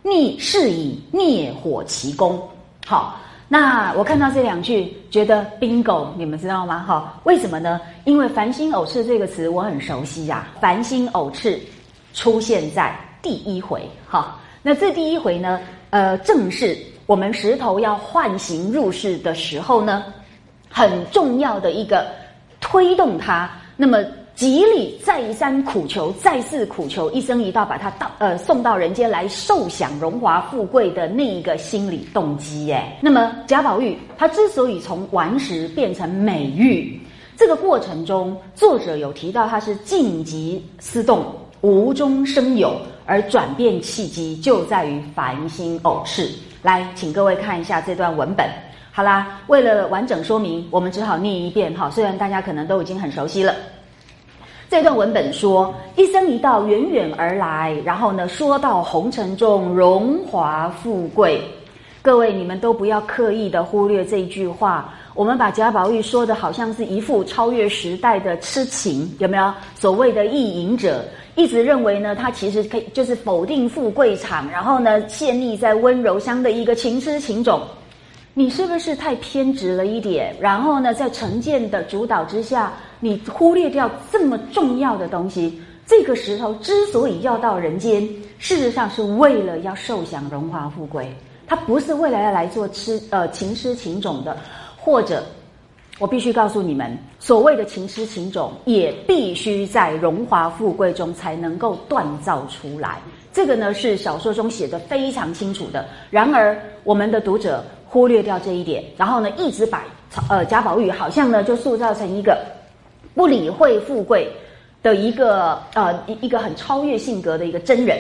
逆是以灭火其功。好，那我看到这两句，觉得 bingo，你们知道吗？哈，为什么呢？因为繁星偶炽这个词我很熟悉呀，繁星偶炽。出现在第一回，哈，那这第一回呢，呃，正是我们石头要唤醒入世的时候呢，很重要的一个推动它，那么极力再三苦求，再次苦求，一生一道把他到呃送到人间来受享荣华富贵的那一个心理动机，耶。那么贾宝玉他之所以从顽石变成美玉，这个过程中，作者有提到他是静极思动。无中生有，而转变契机就在于繁星偶炽。来，请各位看一下这段文本。好啦，为了完整说明，我们只好念一遍哈。虽然大家可能都已经很熟悉了，这段文本说：一生一道远远而来，然后呢，说到红尘中荣华富贵。各位，你们都不要刻意的忽略这一句话。我们把贾宝玉说的好像是一副超越时代的痴情，有没有？所谓的意淫者。一直认为呢，他其实可以就是否定富贵场，然后呢，陷溺在温柔乡的一个情痴情种。你是不是太偏执了一点？然后呢，在成见的主导之下，你忽略掉这么重要的东西。这个石头之所以要到人间，事实上是为了要受享荣华富贵，它不是未来要来做吃呃情痴情种的，或者。我必须告诉你们，所谓的情诗情种，也必须在荣华富贵中才能够锻造出来。这个呢，是小说中写的非常清楚的。然而，我们的读者忽略掉这一点，然后呢，一直把呃贾宝玉好像呢就塑造成一个不理会富贵的一个呃一一个很超越性格的一个真人。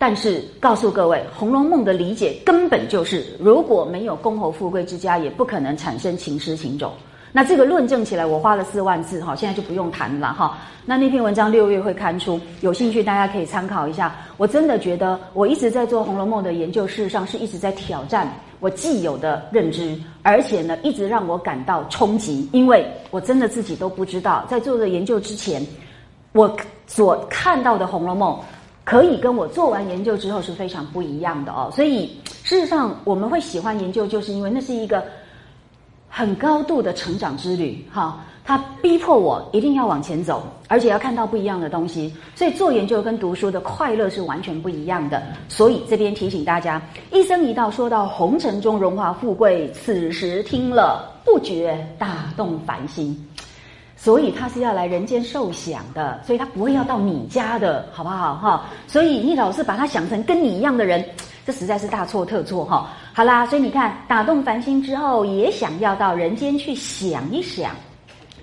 但是，告诉各位，《红楼梦》的理解根本就是，如果没有公侯富贵之家，也不可能产生情诗情种。那这个论证起来，我花了四万字哈，现在就不用谈了哈。那那篇文章六月会刊出，有兴趣大家可以参考一下。我真的觉得，我一直在做《红楼梦》的研究，事实上是一直在挑战我既有的认知，而且呢，一直让我感到冲击，因为我真的自己都不知道，在做的研究之前，我所看到的《红楼梦》可以跟我做完研究之后是非常不一样的哦。所以，事实上我们会喜欢研究，就是因为那是一个。很高度的成长之旅，哈，它逼迫我一定要往前走，而且要看到不一样的东西。所以做研究跟读书的快乐是完全不一样的。所以这边提醒大家，一生一道说到红尘中荣华富贵，此时听了不觉打动凡心。所以他是要来人间受享的，所以他不会要到你家的，好不好？哈，所以你老是把他想成跟你一样的人。这实在是大错特错哈！好啦，所以你看，打动凡心之后，也想要到人间去想一想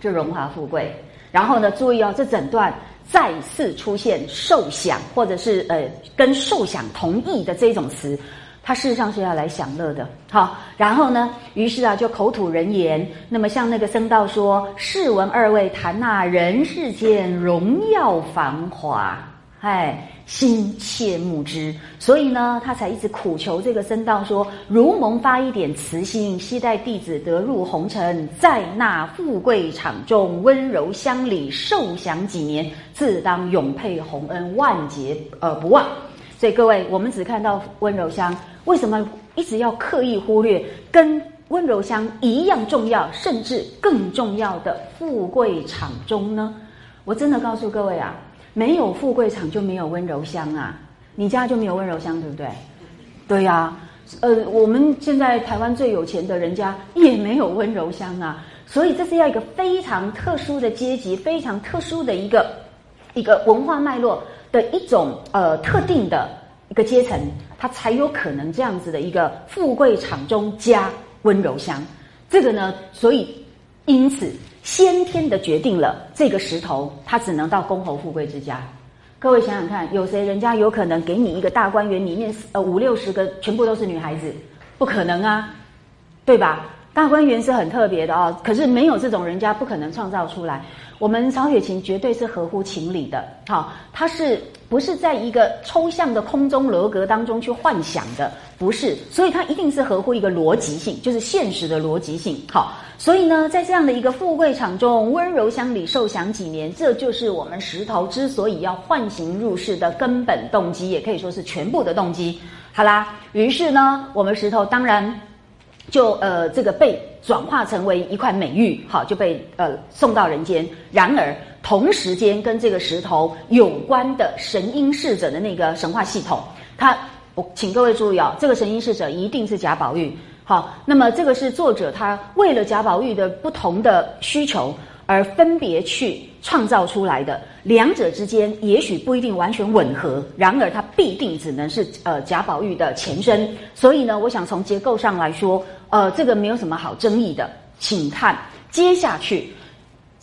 这荣华富贵。然后呢，注意哦，这整段再次出现“受享”或者是呃跟“受享”同义的这种词，它事实上是要来享乐的。好，然后呢，于是啊，就口吐人言。那么像那个僧道说：“试闻二位谈那人世间荣耀繁华。”哎，心切慕之。所以呢，他才一直苦求这个僧道说：如蒙发一点慈心，期待弟子得入红尘，在那富贵场中温柔乡里受享几年，自当永配洪恩，万劫而不忘。所以各位，我们只看到温柔乡，为什么一直要刻意忽略跟？温柔乡一样重要，甚至更重要的富贵场中呢？我真的告诉各位啊，没有富贵场就没有温柔乡啊！你家就没有温柔乡，对不对？对呀，呃，我们现在台湾最有钱的人家也没有温柔乡啊！所以这是要一个非常特殊的阶级，非常特殊的一个一个文化脉络的一种呃特定的一个阶层，它才有可能这样子的一个富贵场中加。温柔乡，这个呢，所以因此先天的决定了这个石头，它只能到公侯富贵之家。各位想想看，有谁人家有可能给你一个大观园，里面呃五六十个全部都是女孩子？不可能啊，对吧？大观园是很特别的啊，可是没有这种人家不可能创造出来。我们曹雪芹绝对是合乎情理的，好，他是不是在一个抽象的空中楼阁当中去幻想的？不是，所以它一定是合乎一个逻辑性，就是现实的逻辑性。好，所以呢，在这样的一个富贵场中，温柔乡里受享几年，这就是我们石头之所以要唤醒入世的根本动机，也可以说是全部的动机。好啦，于是呢，我们石头当然就呃这个被转化成为一块美玉，好就被呃送到人间。然而同时间跟这个石头有关的神瑛侍者的那个神话系统，它。我请各位注意啊，这个神瑛侍者一定是贾宝玉。好，那么这个是作者他为了贾宝玉的不同的需求而分别去创造出来的，两者之间也许不一定完全吻合，然而它必定只能是呃贾宝玉的前身。所以呢，我想从结构上来说，呃，这个没有什么好争议的。请看接下去，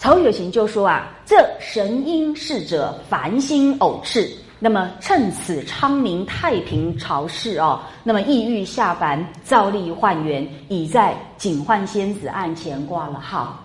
曹雪芹就说啊，这神瑛侍者繁星偶翅。那么趁此昌明太平朝事哦，那么意欲下凡造力换缘，已在警幻仙子案前挂了号。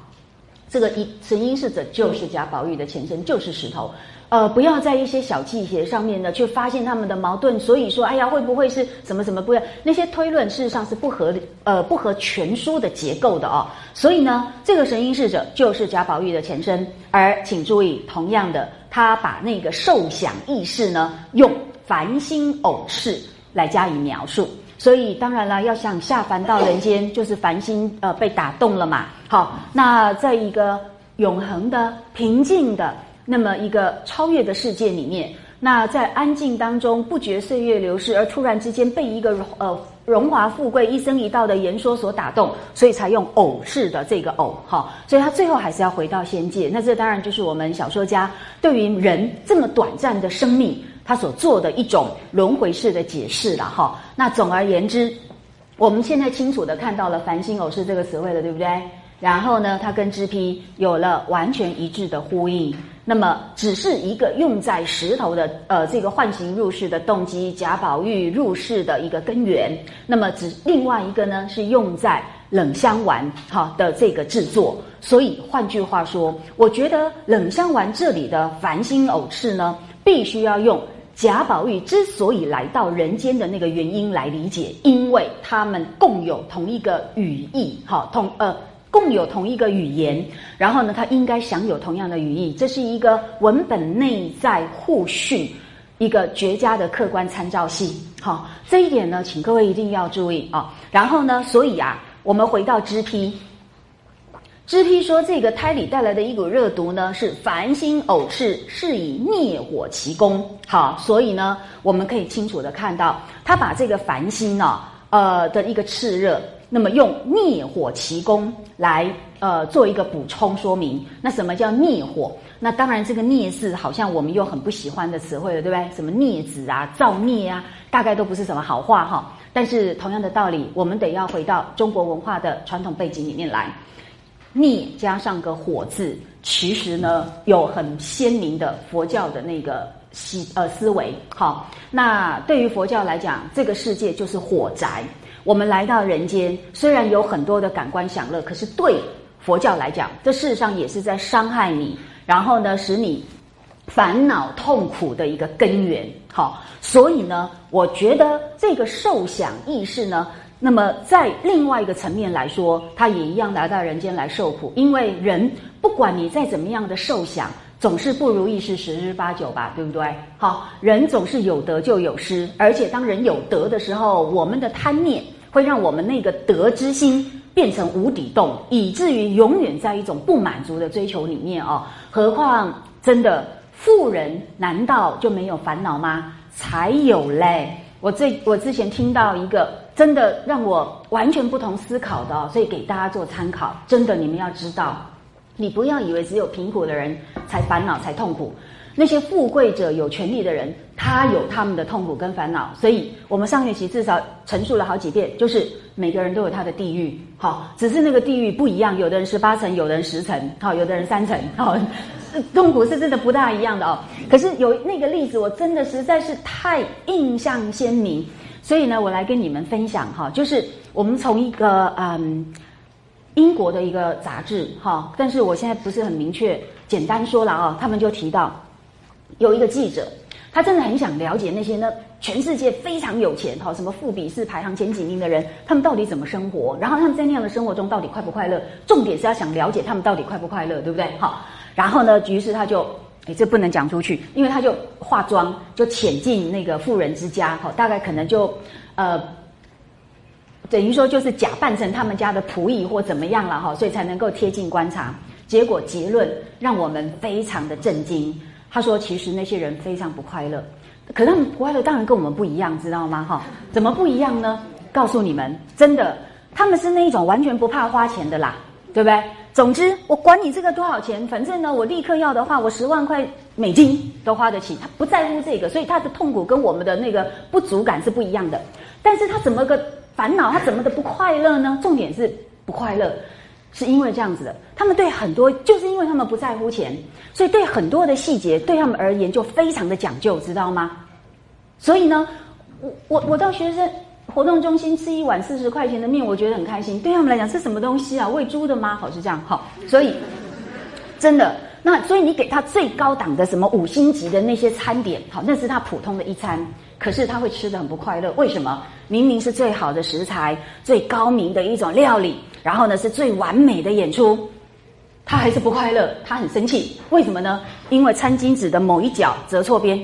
这个一神瑛侍者就是贾宝玉的前身，就是石头。呃，不要在一些小细节上面呢，去发现他们的矛盾。所以说，哎呀，会不会是什么什么不要？那些推论事实上是不合呃不合全书的结构的哦。所以呢，这个神瑛侍者就是贾宝玉的前身。而请注意，同样的。他把那个受想意识呢，用繁星偶翅来加以描述，所以当然了，要想下凡到人间，就是繁星呃被打动了嘛。好，那在一个永恒的、平静的那么一个超越的世界里面。那在安静当中不觉岁月流逝，而突然之间被一个呃荣华富贵一生一道的言说所打动，所以才用偶式的这个偶哈，所以他最后还是要回到仙界。那这当然就是我们小说家对于人这么短暂的生命，他所做的一种轮回式的解释了哈。那总而言之，我们现在清楚的看到了繁星偶是这个词汇了，对不对？然后呢，它跟支批有了完全一致的呼应。那么，只是一个用在石头的呃这个唤醒入世的动机，贾宝玉入世的一个根源。那么，只另外一个呢，是用在冷香丸哈的这个制作。所以，换句话说，我觉得冷香丸这里的繁星偶翅呢，必须要用贾宝玉之所以来到人间的那个原因来理解，因为他们共有同一个语义，哈，同呃。共有同一个语言，然后呢，它应该享有同样的语义，这是一个文本内在互训，一个绝佳的客观参照系。好，这一点呢，请各位一定要注意啊。然后呢，所以啊，我们回到知批，知批说这个胎里带来的一股热毒呢，是繁星偶翅，是以灭火其功。好，所以呢，我们可以清楚的看到，他把这个繁星呢，呃的一个炽热。那么用灭火奇功来呃做一个补充说明。那什么叫灭火？那当然这个孽字好像我们又很不喜欢的词汇了，对不对？什么孽子啊、造孽啊，大概都不是什么好话哈。但是同样的道理，我们得要回到中国文化的传统背景里面来。孽加上个火字，其实呢有很鲜明的佛教的那个思呃思维。好，那对于佛教来讲，这个世界就是火宅。我们来到人间，虽然有很多的感官享乐，可是对佛教来讲，这事实上也是在伤害你，然后呢，使你烦恼痛苦的一个根源。好，所以呢，我觉得这个受想意识呢，那么在另外一个层面来说，它也一样来到人间来受苦。因为人不管你再怎么样的受想，总是不如意事十之八九吧，对不对？好，人总是有得就有失，而且当人有得的时候，我们的贪念会让我们那个得之心变成无底洞，以至于永远在一种不满足的追求里面哦。何况真的。富人难道就没有烦恼吗？才有嘞！我最我之前听到一个真的让我完全不同思考的，所以给大家做参考。真的，你们要知道，你不要以为只有贫苦的人才烦恼才痛苦，那些富贵者、有权利的人，他有他们的痛苦跟烦恼。所以我们上学期至少陈述了好几遍，就是每个人都有他的地狱，好，只是那个地狱不一样，有的人十八层，有的人十层，好，有的人三层，好。痛苦是真的不大一样的哦，可是有那个例子，我真的实在是太印象鲜明，所以呢，我来跟你们分享哈，就是我们从一个嗯英国的一个杂志哈，但是我现在不是很明确，简单说了啊，他们就提到有一个记者，他真的很想了解那些呢全世界非常有钱哈，什么富比士排行前几名的人，他们到底怎么生活，然后他们在那样的生活中到底快不快乐？重点是要想了解他们到底快不快乐，对不对？好。然后呢？于是他就，哎，这不能讲出去，因为他就化妆，就潜进那个富人之家，哈，大概可能就，呃，等于说就是假扮成他们家的仆役或怎么样了，哈，所以才能够贴近观察。结果结论让我们非常的震惊。他说，其实那些人非常不快乐，可他们不快乐当然跟我们不一样，知道吗？哈，怎么不一样呢？告诉你们，真的，他们是那一种完全不怕花钱的啦，对不对？总之，我管你这个多少钱，反正呢，我立刻要的话，我十万块美金都花得起。他不在乎这个，所以他的痛苦跟我们的那个不足感是不一样的。但是他怎么个烦恼？他怎么的不快乐呢？重点是不快乐，是因为这样子的。他们对很多，就是因为他们不在乎钱，所以对很多的细节对他们而言就非常的讲究，知道吗？所以呢，我我我到学生。活动中心吃一碗四十块钱的面，我觉得很开心。对他们来讲，是什么东西啊？喂猪的吗？好是这样，好。所以真的，那所以你给他最高档的什么五星级的那些餐点，好，那是他普通的一餐，可是他会吃的很不快乐。为什么？明明是最好的食材、最高明的一种料理，然后呢是最完美的演出，他还是不快乐，他很生气。为什么呢？因为餐巾纸的某一角折错边。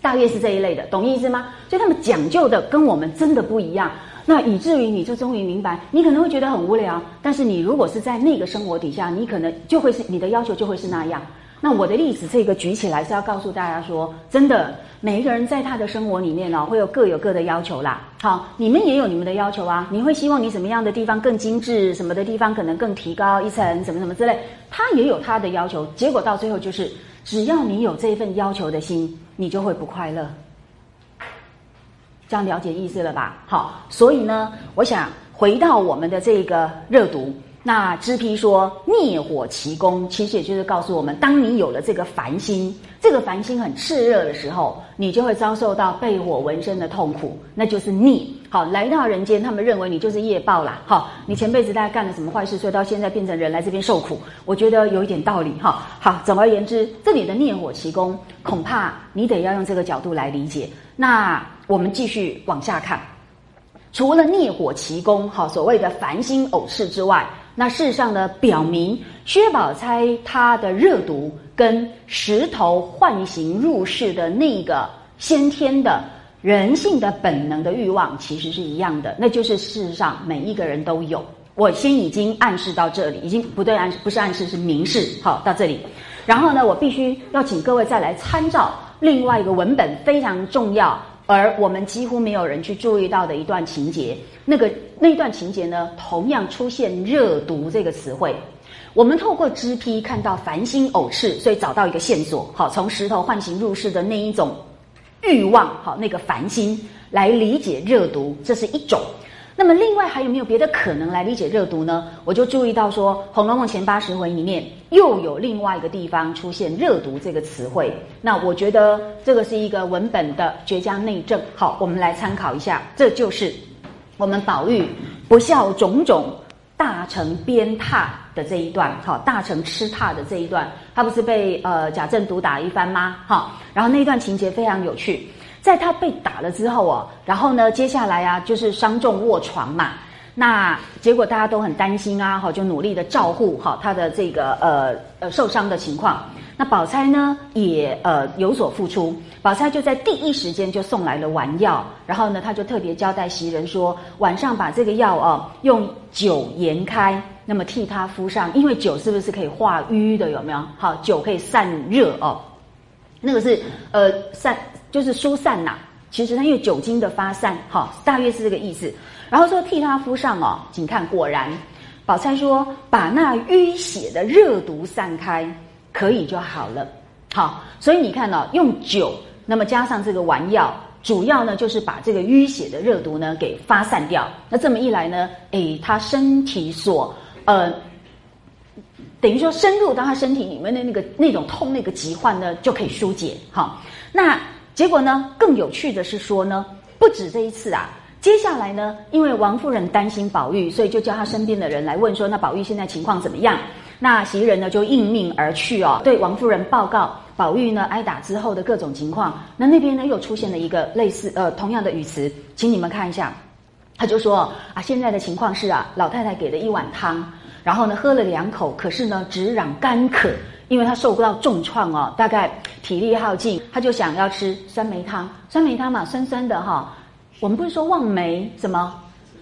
大约是这一类的，懂意思吗？所以他们讲究的跟我们真的不一样，那以至于你就终于明白，你可能会觉得很无聊，但是你如果是在那个生活底下，你可能就会是你的要求就会是那样。那我的例子这个举起来是要告诉大家说，真的每一个人在他的生活里面呢，会有各有各的要求啦。好，你们也有你们的要求啊，你会希望你什么样的地方更精致，什么的地方可能更提高一层，什么什么之类，他也有他的要求，结果到最后就是。只要你有这份要求的心，你就会不快乐。这样了解意思了吧？好，所以呢，我想回到我们的这个热读。那支批说灭火奇功，其实也就是告诉我们，当你有了这个烦心，这个烦心很炽热的时候，你就会遭受到被火纹身的痛苦，那就是孽。好，来到人间，他们认为你就是业报啦。好，你前辈子大概干了什么坏事，所以到现在变成人来这边受苦。我觉得有一点道理。哈，好，总而言之，这里的灭火奇功，恐怕你得要用这个角度来理解。那我们继续往下看，除了灭火奇功，好，所谓的烦心偶事之外。那事实上呢，表明薛宝钗她的热毒跟石头唤醒入世的那个先天的人性的本能的欲望，其实是一样的。那就是事实上每一个人都有。我先已经暗示到这里，已经不对暗示，不是暗示，是明示。好，到这里，然后呢，我必须要请各位再来参照另外一个文本，非常重要。而我们几乎没有人去注意到的一段情节，那个那一段情节呢，同样出现“热毒”这个词汇。我们透过支批看到繁星偶赤，所以找到一个线索。好，从石头唤醒入世的那一种欲望，好，那个繁星来理解热毒，这是一种。那么，另外还有没有别的可能来理解热毒呢？我就注意到说，《红楼梦》前八十回里面又有另外一个地方出现“热毒”这个词汇。那我觉得这个是一个文本的绝佳内证。好，我们来参考一下，这就是我们宝玉不孝种种大臣鞭挞的这一段，好，大臣吃挞的这一段，他不是被呃贾政毒打一番吗？哈，然后那一段情节非常有趣，在他被打了之后哦，然后呢，接下来啊就是伤重卧床嘛，那结果大家都很担心啊，哈，就努力的照护哈他的这个呃呃受伤的情况。那宝钗呢也呃有所付出，宝钗就在第一时间就送来了丸药，然后呢，他就特别交代袭人说，晚上把这个药哦用酒研开，那么替他敷上，因为酒是不是可以化瘀的？有没有？好，酒可以散热哦，那个是呃散就是疏散呐。其实它因为酒精的发散，哈，大约是这个意思。然后说替他敷上哦，请看，果然，宝钗说把那淤血的热毒散开。可以就好了，好，所以你看哦，用酒，那么加上这个丸药，主要呢就是把这个淤血的热毒呢给发散掉。那这么一来呢，诶，他身体所呃，等于说深入到他身体里面的那个那种痛那个疾患呢，就可以疏解。好，那结果呢，更有趣的是说呢，不止这一次啊，接下来呢，因为王夫人担心宝玉，所以就叫他身边的人来问说，那宝玉现在情况怎么样？那袭人呢就应命而去哦，对王夫人报告宝玉呢挨打之后的各种情况。那那边呢又出现了一个类似呃同样的语词，请你们看一下。他就说啊，现在的情况是啊，老太太给了一碗汤，然后呢喝了两口，可是呢只嚷干渴，因为他受不到重创哦，大概体力耗尽，他就想要吃酸梅汤。酸梅汤嘛，酸酸的哈。我们不是说望梅什么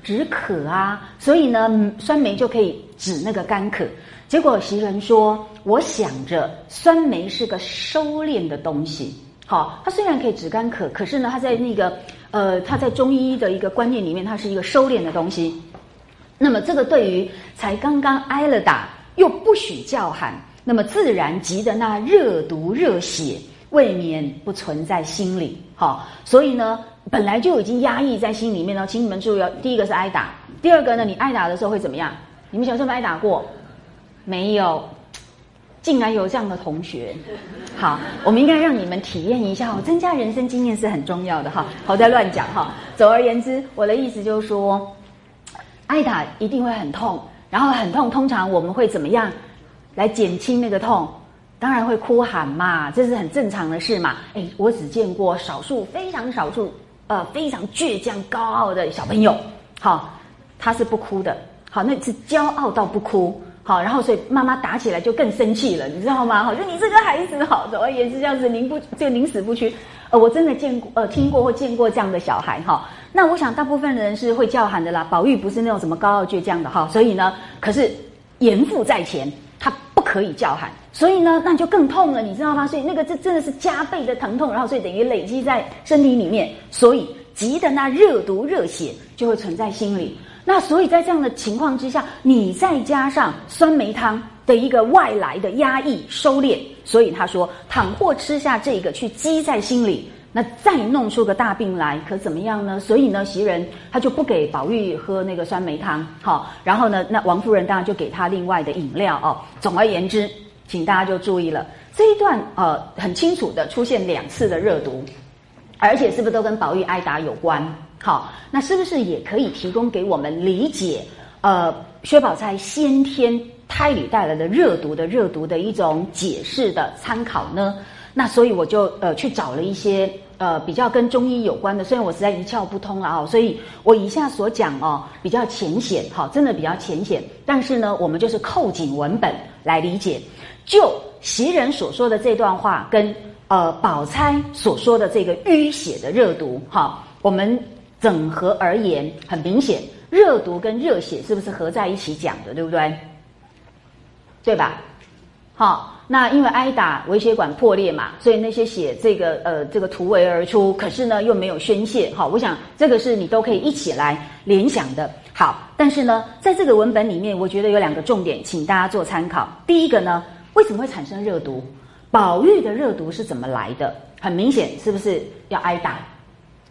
止渴啊，所以呢酸梅就可以止那个干渴。结果袭人说：“我想着酸梅是个收敛的东西，好，它虽然可以止干渴，可是呢，它在那个呃，它在中医的一个观念里面，它是一个收敛的东西。那么这个对于才刚刚挨了打又不许叫喊，那么自然急的那热毒热血，未免不存在心里。好，所以呢，本来就已经压抑在心里面了。请你们注意，第一个是挨打，第二个呢，你挨打的时候会怎么样？你们小时候挨打过？”没有，竟然有这样的同学。好，我们应该让你们体验一下哦，增加人生经验是很重要的哈。好在乱讲哈。总而言之，我的意思就是说，挨打一定会很痛，然后很痛，通常我们会怎么样来减轻那个痛？当然会哭喊嘛，这是很正常的事嘛。哎，我只见过少数非常少数呃非常倔强高傲的小朋友，好，他是不哭的，好，那是骄傲到不哭。好，然后所以妈妈打起来就更生气了，你知道吗？好，就你这个孩子，好，总而言之这样子宁不就宁死不屈。呃，我真的见过，呃，听过或见过这样的小孩哈。那我想大部分人是会叫喊的啦。宝玉不是那种什么高傲倔强的哈，所以呢，可是严父在前，他不可以叫喊，所以呢，那就更痛了，你知道吗？所以那个这真的是加倍的疼痛，然后所以等于累积在身体里面，所以急的那热毒热血就会存在心里。那所以在这样的情况之下，你再加上酸梅汤的一个外来的压抑收敛，所以他说，倘或吃下这个去积在心里，那再弄出个大病来，可怎么样呢？所以呢，袭人他就不给宝玉喝那个酸梅汤，好，然后呢，那王夫人当然就给他另外的饮料哦。总而言之，请大家就注意了，这一段呃很清楚的出现两次的热毒，而且是不是都跟宝玉挨打有关？好，那是不是也可以提供给我们理解？呃，薛宝钗先天胎里带来的热毒的热毒的一种解释的参考呢？那所以我就呃去找了一些呃比较跟中医有关的，虽然我实在一窍不通了哦，所以我以下所讲哦比较浅显，好，真的比较浅显。但是呢，我们就是扣紧文本来理解。就袭人所说的这段话，跟呃宝钗所说的这个淤血的热毒，哈，我们。整合而言，很明显，热毒跟热血是不是合在一起讲的，对不对？对吧？好，那因为挨打，微血管破裂嘛，所以那些血这个呃这个突围而出，可是呢又没有宣泄。好，我想这个是你都可以一起来联想的。好，但是呢，在这个文本里面，我觉得有两个重点，请大家做参考。第一个呢，为什么会产生热毒？宝玉的热毒是怎么来的？很明显，是不是要挨打？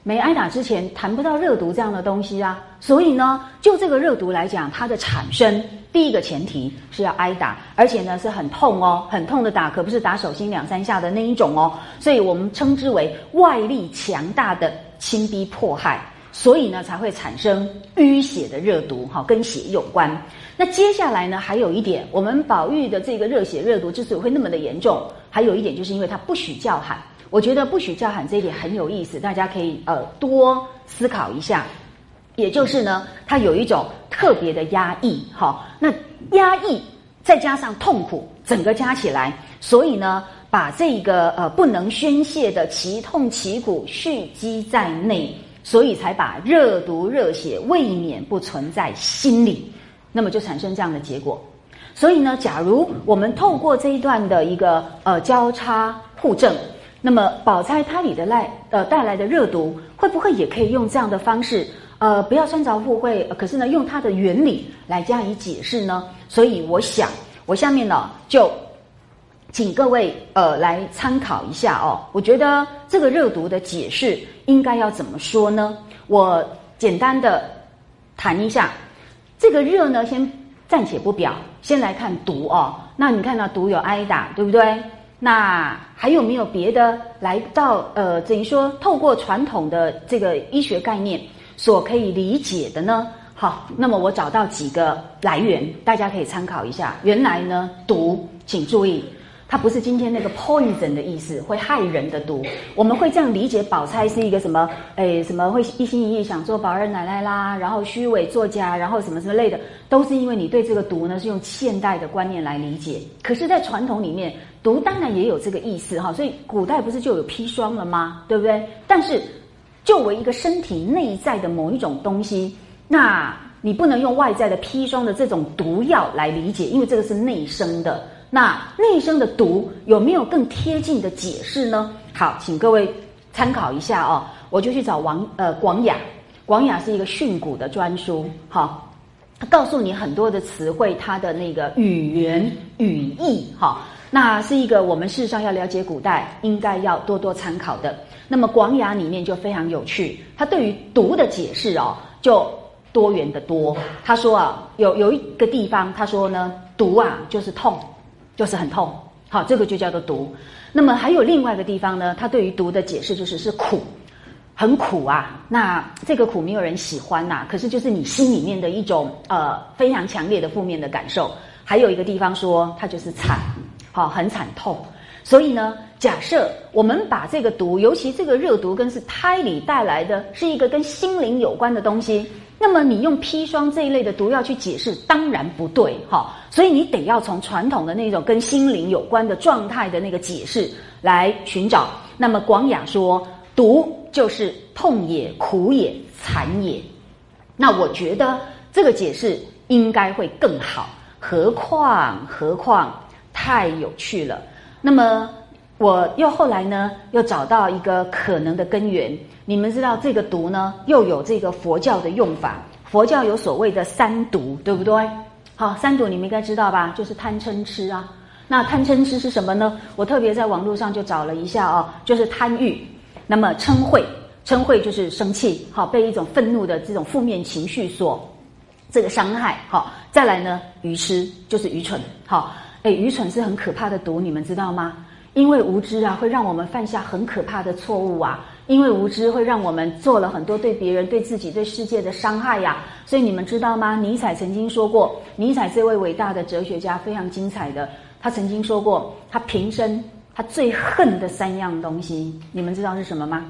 没挨打之前谈不到热毒这样的东西啊，所以呢，就这个热毒来讲，它的产生第一个前提是要挨打，而且呢是很痛哦，很痛的打，可不是打手心两三下的那一种哦，所以我们称之为外力强大的侵逼迫害。所以呢才会产生淤血的热毒，哈，跟血有关。那接下来呢，还有一点，我们宝玉的这个热血热毒之所以会那么的严重，还有一点就是因为他不许叫喊。我觉得不许叫喊这一点很有意思，大家可以呃多思考一下。也就是呢，它有一种特别的压抑，哈，那压抑再加上痛苦，整个加起来，所以呢。把这个呃不能宣泄的其痛其苦蓄积在内，所以才把热毒热血未免不存在心里，那么就产生这样的结果。所以呢，假如我们透过这一段的一个呃交叉互证，那么宝钗胎里的赖呃带来的热毒，会不会也可以用这样的方式呃不要穿着附会，可是呢用它的原理来加以解释呢？所以我想，我下面呢就。请各位呃来参考一下哦，我觉得这个热毒的解释应该要怎么说呢？我简单的谈一下，这个热呢，先暂且不表，先来看毒哦。那你看到毒有挨打，对不对？那还有没有别的来到呃，等于说透过传统的这个医学概念所可以理解的呢？好，那么我找到几个来源，大家可以参考一下。原来呢，毒，请注意。它不是今天那个 poison 的意思，会害人的毒。我们会这样理解，宝钗是一个什么？诶，什么会一心一意想做宝二奶奶啦？然后虚伪作家，然后什么什么类的，都是因为你对这个毒呢是用现代的观念来理解。可是，在传统里面，毒当然也有这个意思哈。所以，古代不是就有砒霜了吗？对不对？但是，作为一个身体内在的某一种东西，那你不能用外在的砒霜的这种毒药来理解，因为这个是内生的。那内生的毒有没有更贴近的解释呢？好，请各位参考一下哦。我就去找王呃广雅，广雅是一个训诂的专书，好，告诉你很多的词汇，它的那个语言语义，哈，那是一个我们事实上要了解古代应该要多多参考的。那么广雅里面就非常有趣，他对于毒的解释哦，就多元的多。他说啊，有有一个地方他说呢，毒啊就是痛。就是很痛，好，这个就叫做毒。那么还有另外一个地方呢，他对于毒的解释就是是苦，很苦啊。那这个苦没有人喜欢呐，可是就是你心里面的一种呃非常强烈的负面的感受。还有一个地方说它就是惨，好，很惨痛。所以呢，假设我们把这个毒，尤其这个热毒，跟是胎里带来的是一个跟心灵有关的东西。那么你用砒霜这一类的毒药去解释，当然不对哈。所以你得要从传统的那种跟心灵有关的状态的那个解释来寻找。那么广雅说，毒就是痛也、苦也、惨也。那我觉得这个解释应该会更好。何况何况太有趣了。那么我又后来呢，又找到一个可能的根源。你们知道这个毒呢，又有这个佛教的用法。佛教有所谓的三毒，对不对？好，三毒你们应该知道吧？就是贪嗔痴啊。那贪嗔痴是什么呢？我特别在网络上就找了一下哦，就是贪欲。那么嗔恚，嗔恚就是生气，好，被一种愤怒的这种负面情绪所这个伤害。好，再来呢，愚痴就是愚蠢。好，哎，愚蠢是很可怕的毒，你们知道吗？因为无知啊，会让我们犯下很可怕的错误啊。因为无知会让我们做了很多对别人、对自己、对世界的伤害呀。所以你们知道吗？尼采曾经说过，尼采这位伟大的哲学家非常精彩的，他曾经说过，他平生他最恨的三样东西，你们知道是什么吗？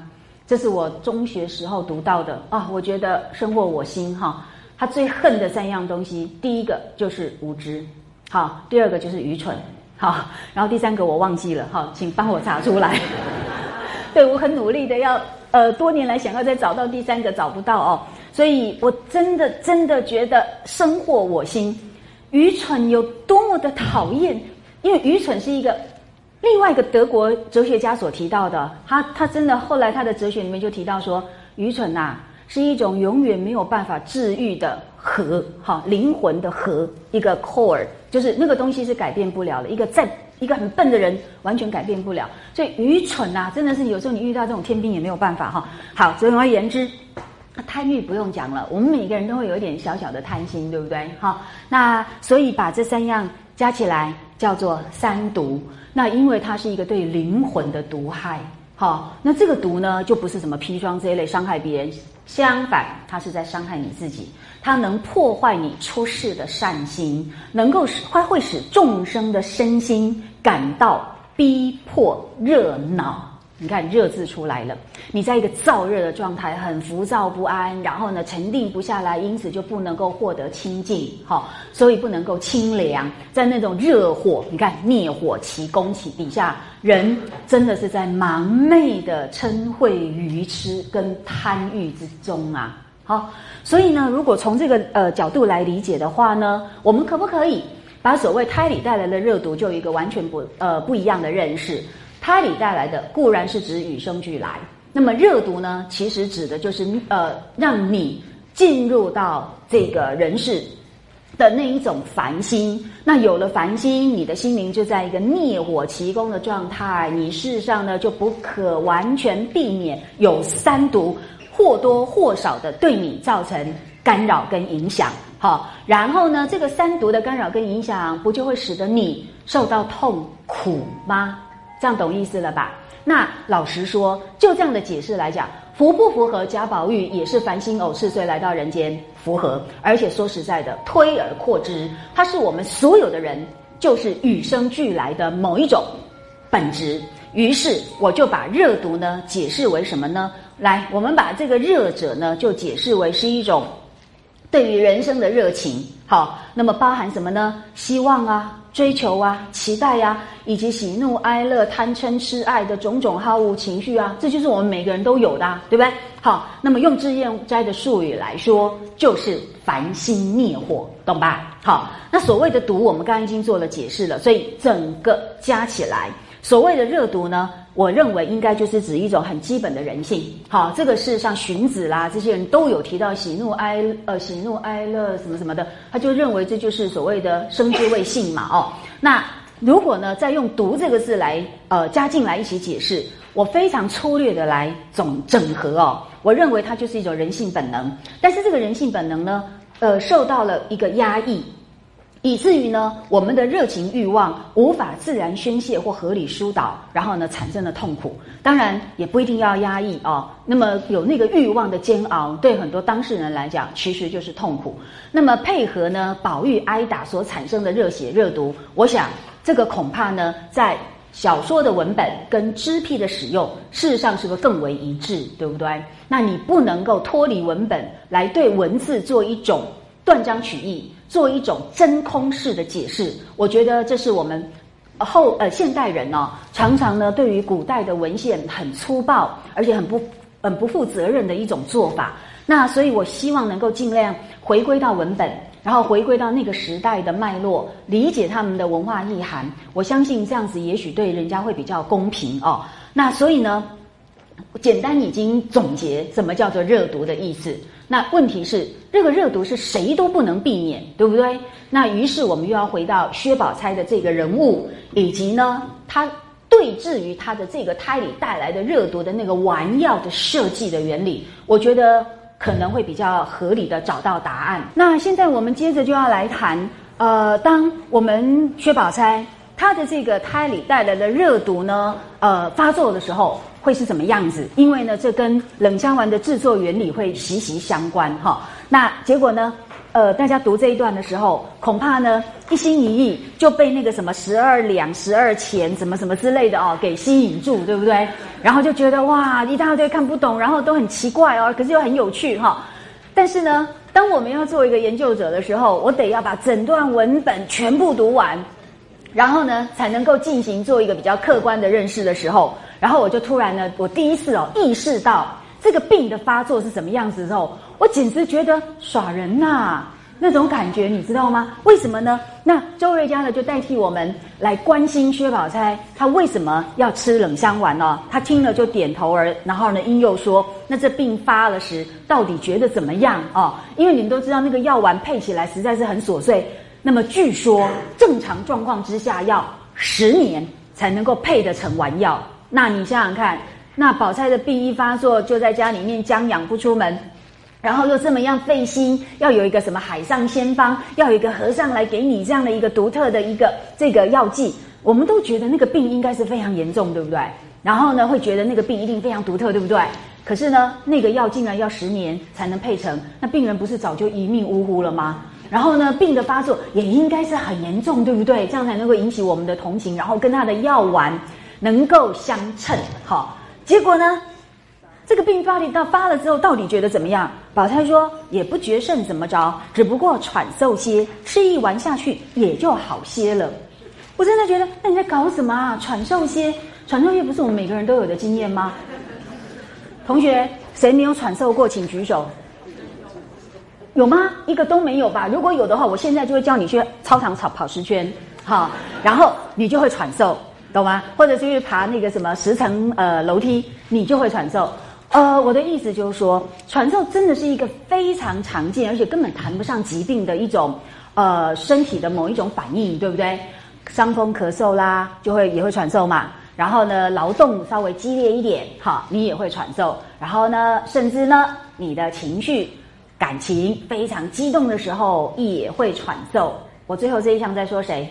这是我中学时候读到的啊，我觉得深获我心哈。他最恨的三样东西，第一个就是无知，好，第二个就是愚蠢，好，然后第三个我忘记了，好，请帮我查出来。对我很努力的要，呃，多年来想要再找到第三个找不到哦，所以我真的真的觉得生获我心。愚蠢有多么的讨厌，因为愚蠢是一个另外一个德国哲学家所提到的，他他真的后来他的哲学里面就提到说，愚蠢呐是一种永远没有办法治愈的核，哈，灵魂的核，一个 core，就是那个东西是改变不了的，一个在。一个很笨的人完全改变不了，所以愚蠢呐，真的是有时候你遇到这种天兵也没有办法哈。好，总而言之，贪欲不用讲了，我们每个人都会有一点小小的贪心，对不对？哈，那所以把这三样加起来叫做三毒。那因为它是一个对灵魂的毒害，好，那这个毒呢就不是什么砒霜这一类伤害别人相反，他是在伤害你自己，它能破坏你出世的善心，能够使它会使众生的身心感到逼迫、热闹。你看热字出来了，你在一个燥热的状态，很浮躁不安，然后呢沉定不下来，因此就不能够获得清净，好，所以不能够清凉。在那种热火，你看灭火其功起底下，人真的是在盲昧的嗔恚、愚痴跟贪欲之中啊。好，所以呢，如果从这个呃角度来理解的话呢，我们可不可以把所谓胎里带来的热毒，就有一个完全不呃不一样的认识？胎里带来的固然是指与生俱来，那么热毒呢，其实指的就是呃，让你进入到这个人世的那一种烦心。那有了烦心，你的心灵就在一个灭火奇功的状态，你事实上呢就不可完全避免有三毒或多或少的对你造成干扰跟影响。好，然后呢，这个三毒的干扰跟影响，不就会使得你受到痛苦吗？这样懂意思了吧？那老实说，就这样的解释来讲，符不符合贾宝玉也是凡心偶是岁来到人间？符合。而且说实在的，推而扩之，它是我们所有的人，就是与生俱来的某一种本质。于是我就把热毒呢解释为什么呢？来，我们把这个热者呢就解释为是一种对于人生的热情。好，那么包含什么呢？希望啊。追求啊，期待呀，以及喜怒哀乐、贪嗔痴爱的种种好恶情绪啊，这就是我们每个人都有的，对不对？好，那么用智燕斋的术语来说，就是烦心灭火，懂吧？好，那所谓的毒，我们刚刚已经做了解释了，所以整个加起来。所谓的热毒呢，我认为应该就是指一种很基本的人性。好，这个是像荀子啦这些人都有提到喜怒哀呃喜怒哀乐什么什么的，他就认为这就是所谓的生之谓性嘛。哦，那如果呢再用毒这个字来呃加进来一起解释，我非常粗略的来总整合哦，我认为它就是一种人性本能，但是这个人性本能呢，呃受到了一个压抑。以至于呢，我们的热情欲望无法自然宣泄或合理疏导，然后呢，产生了痛苦。当然，也不一定要压抑哦。那么有那个欲望的煎熬，对很多当事人来讲，其实就是痛苦。那么配合呢，宝玉挨打所产生的热血热毒，我想这个恐怕呢，在小说的文本跟支批的使用，事实上是不是更为一致，对不对？那你不能够脱离文本来对文字做一种断章取义。做一种真空式的解释，我觉得这是我们后呃现代人呢，常常呢对于古代的文献很粗暴，而且很不很不负责任的一种做法。那所以我希望能够尽量回归到文本，然后回归到那个时代的脉络，理解他们的文化意涵。我相信这样子也许对人家会比较公平哦。那所以呢，简单已经总结什么叫做热毒的意思。那问题是，这个热毒是谁都不能避免，对不对？那于是我们又要回到薛宝钗的这个人物，以及呢，他对峙于他的这个胎里带来的热毒的那个丸药的设计的原理，我觉得可能会比较合理的找到答案。那现在我们接着就要来谈，呃，当我们薛宝钗她的这个胎里带来的热毒呢，呃，发作的时候。会是什么样子？因为呢，这跟冷香丸的制作原理会息息相关哈。那结果呢？呃，大家读这一段的时候，恐怕呢一心一意就被那个什么十二两、十二钱、什么什么之类的哦给吸引住，对不对？然后就觉得哇，一大堆看不懂，然后都很奇怪哦，可是又很有趣哈。但是呢，当我们要做一个研究者的时候，我得要把整段文本全部读完，然后呢，才能够进行做一个比较客观的认识的时候。然后我就突然呢，我第一次哦意识到这个病的发作是什么样子之后，我简直觉得耍人呐那种感觉，你知道吗？为什么呢？那周瑞佳呢就代替我们来关心薛宝钗，她为什么要吃冷香丸呢？她听了就点头儿，然后呢，因又说：“那这病发了时，到底觉得怎么样啊？因为你们都知道那个药丸配起来实在是很琐碎。那么据说正常状况之下要十年才能够配得成丸药。”那你想想看，那宝钗的病一发作，就在家里面将养不出门，然后又这么样费心，要有一个什么海上仙方，要有一个和尚来给你这样的一个独特的一个这个药剂，我们都觉得那个病应该是非常严重，对不对？然后呢，会觉得那个病一定非常独特，对不对？可是呢，那个药竟然要十年才能配成，那病人不是早就一命呜呼了吗？然后呢，病的发作也应该是很严重，对不对？这样才能够引起我们的同情，然后跟他的药丸能够相称。好，结果呢，这个病发到发了之后，到底觉得怎么样？宝钗说也不觉甚怎么着，只不过喘嗽些，吃一丸下去也就好些了。我真的觉得，那你在搞什么啊？喘嗽些，喘嗽些不是我们每个人都有的经验吗？同学，谁没有喘嗽过，请举手。有吗？一个都没有吧？如果有的话，我现在就会叫你去操场跑跑十圈，哈，然后你就会喘嗽，懂吗？或者是去爬那个什么十层呃楼梯，你就会喘嗽。呃，我的意思就是说，喘嗽真的是一个非常常见，而且根本谈不上疾病的一种呃身体的某一种反应，对不对？伤风咳嗽啦，就会也会喘嗽嘛。然后呢，劳动稍微激烈一点，哈，你也会喘嗽。然后呢，甚至呢，你的情绪。感情非常激动的时候也会喘嗽。我最后这一项在说谁？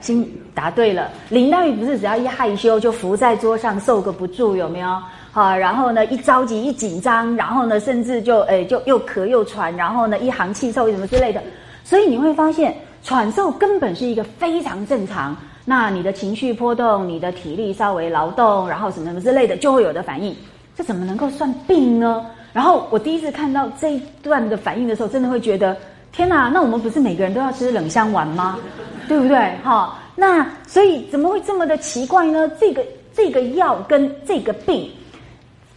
心答对了。林黛玉不是只要一害羞就伏在桌上受个不住，有没有？好，然后呢一着急一紧张，然后呢甚至就诶就又咳又喘，然后呢一行气臭什么之类的。所以你会发现喘嗽根本是一个非常正常。那你的情绪波动，你的体力稍微劳动，然后什么什么之类的就会有的反应。这怎么能够算病呢？然后我第一次看到这一段的反应的时候，真的会觉得天哪！那我们不是每个人都要吃冷香丸吗？对不对？哈，那所以怎么会这么的奇怪呢？这个这个药跟这个病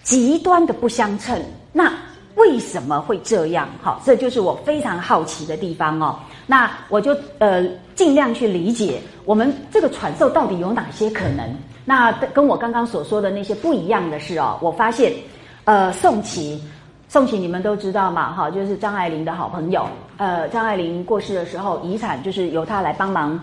极端的不相称，那为什么会这样？好，这就是我非常好奇的地方哦。那我就呃尽量去理解我们这个传授到底有哪些可能。那跟我刚刚所说的那些不一样的是哦，我发现。呃，宋琦，宋琦你们都知道嘛？哈，就是张爱玲的好朋友。呃，张爱玲过世的时候，遗产就是由他来帮忙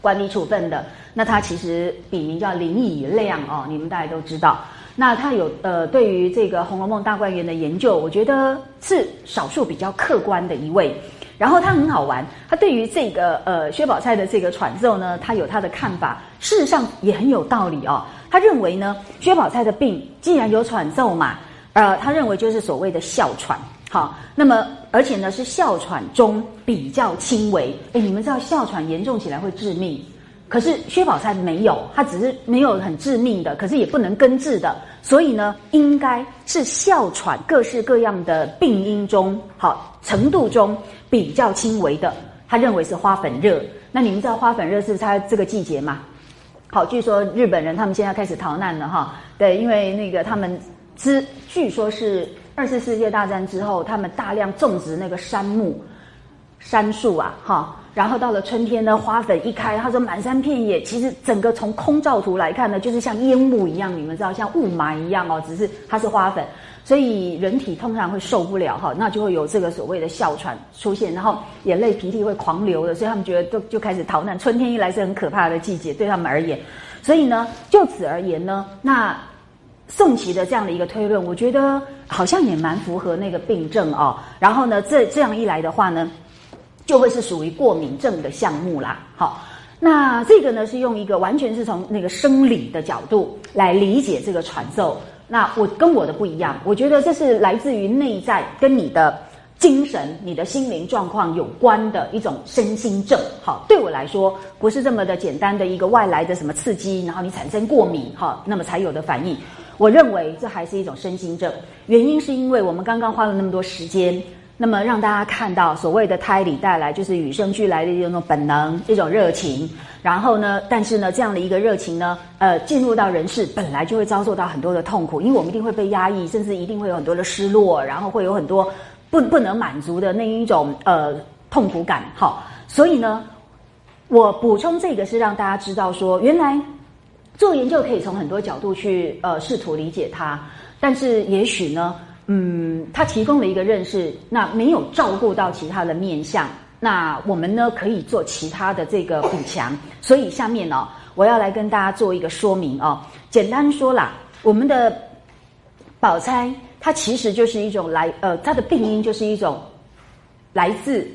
管理处分的。那他其实笔名叫林以亮哦，你们大家都知道。那他有呃，对于这个《红楼梦》大观园的研究，我觉得是少数比较客观的一位。然后他很好玩，他对于这个呃薛宝钗的这个传奏呢，他有他的看法，事实上也很有道理哦。他认为呢，薛宝钗的病既然有喘奏嘛。呃，他认为就是所谓的哮喘，好，那么而且呢是哮喘中比较轻微。哎，你们知道哮喘严重起来会致命，可是薛宝钗没有，她只是没有很致命的，可是也不能根治的，所以呢应该是哮喘各式各样的病因中，好程度中比较轻微的。他认为是花粉热。那你们知道花粉热是它这个季节吗？好，据说日本人他们现在开始逃难了哈，对，因为那个他们。之据说是二次世界大战之后，他们大量种植那个杉木、杉树啊，哈，然后到了春天呢，花粉一开，他说满山遍野，其实整个从空照图来看呢，就是像烟雾一样，你们知道像雾霾一样哦，只是它是花粉，所以人体通常会受不了哈，那就会有这个所谓的哮喘出现，然后眼泪鼻涕会狂流的，所以他们觉得就就开始逃难。春天一来是很可怕的季节，对他们而言，所以呢，就此而言呢，那。宋琦的这样的一个推论，我觉得好像也蛮符合那个病症哦。然后呢，这这样一来的话呢，就会是属于过敏症的项目啦。好，那这个呢是用一个完全是从那个生理的角度来理解这个传授。那我跟我的不一样，我觉得这是来自于内在跟你的精神、你的心灵状况有关的一种身心症。好，对我来说不是这么的简单的一个外来的什么刺激，然后你产生过敏，哈，那么才有的反应。我认为这还是一种身心症，原因是因为我们刚刚花了那么多时间，那么让大家看到所谓的胎里带来就是与生俱来的这种本能、这种热情，然后呢，但是呢，这样的一个热情呢，呃，进入到人世本来就会遭受到很多的痛苦，因为我们一定会被压抑，甚至一定会有很多的失落，然后会有很多不不能满足的那一种呃痛苦感。好，所以呢，我补充这个是让大家知道说，原来。做研究可以从很多角度去呃试图理解它，但是也许呢，嗯，它提供了一个认识，那没有照顾到其他的面相，那我们呢可以做其他的这个补强。所以下面呢，我要来跟大家做一个说明哦。简单说啦，我们的宝钗它其实就是一种来呃，它的病因就是一种来自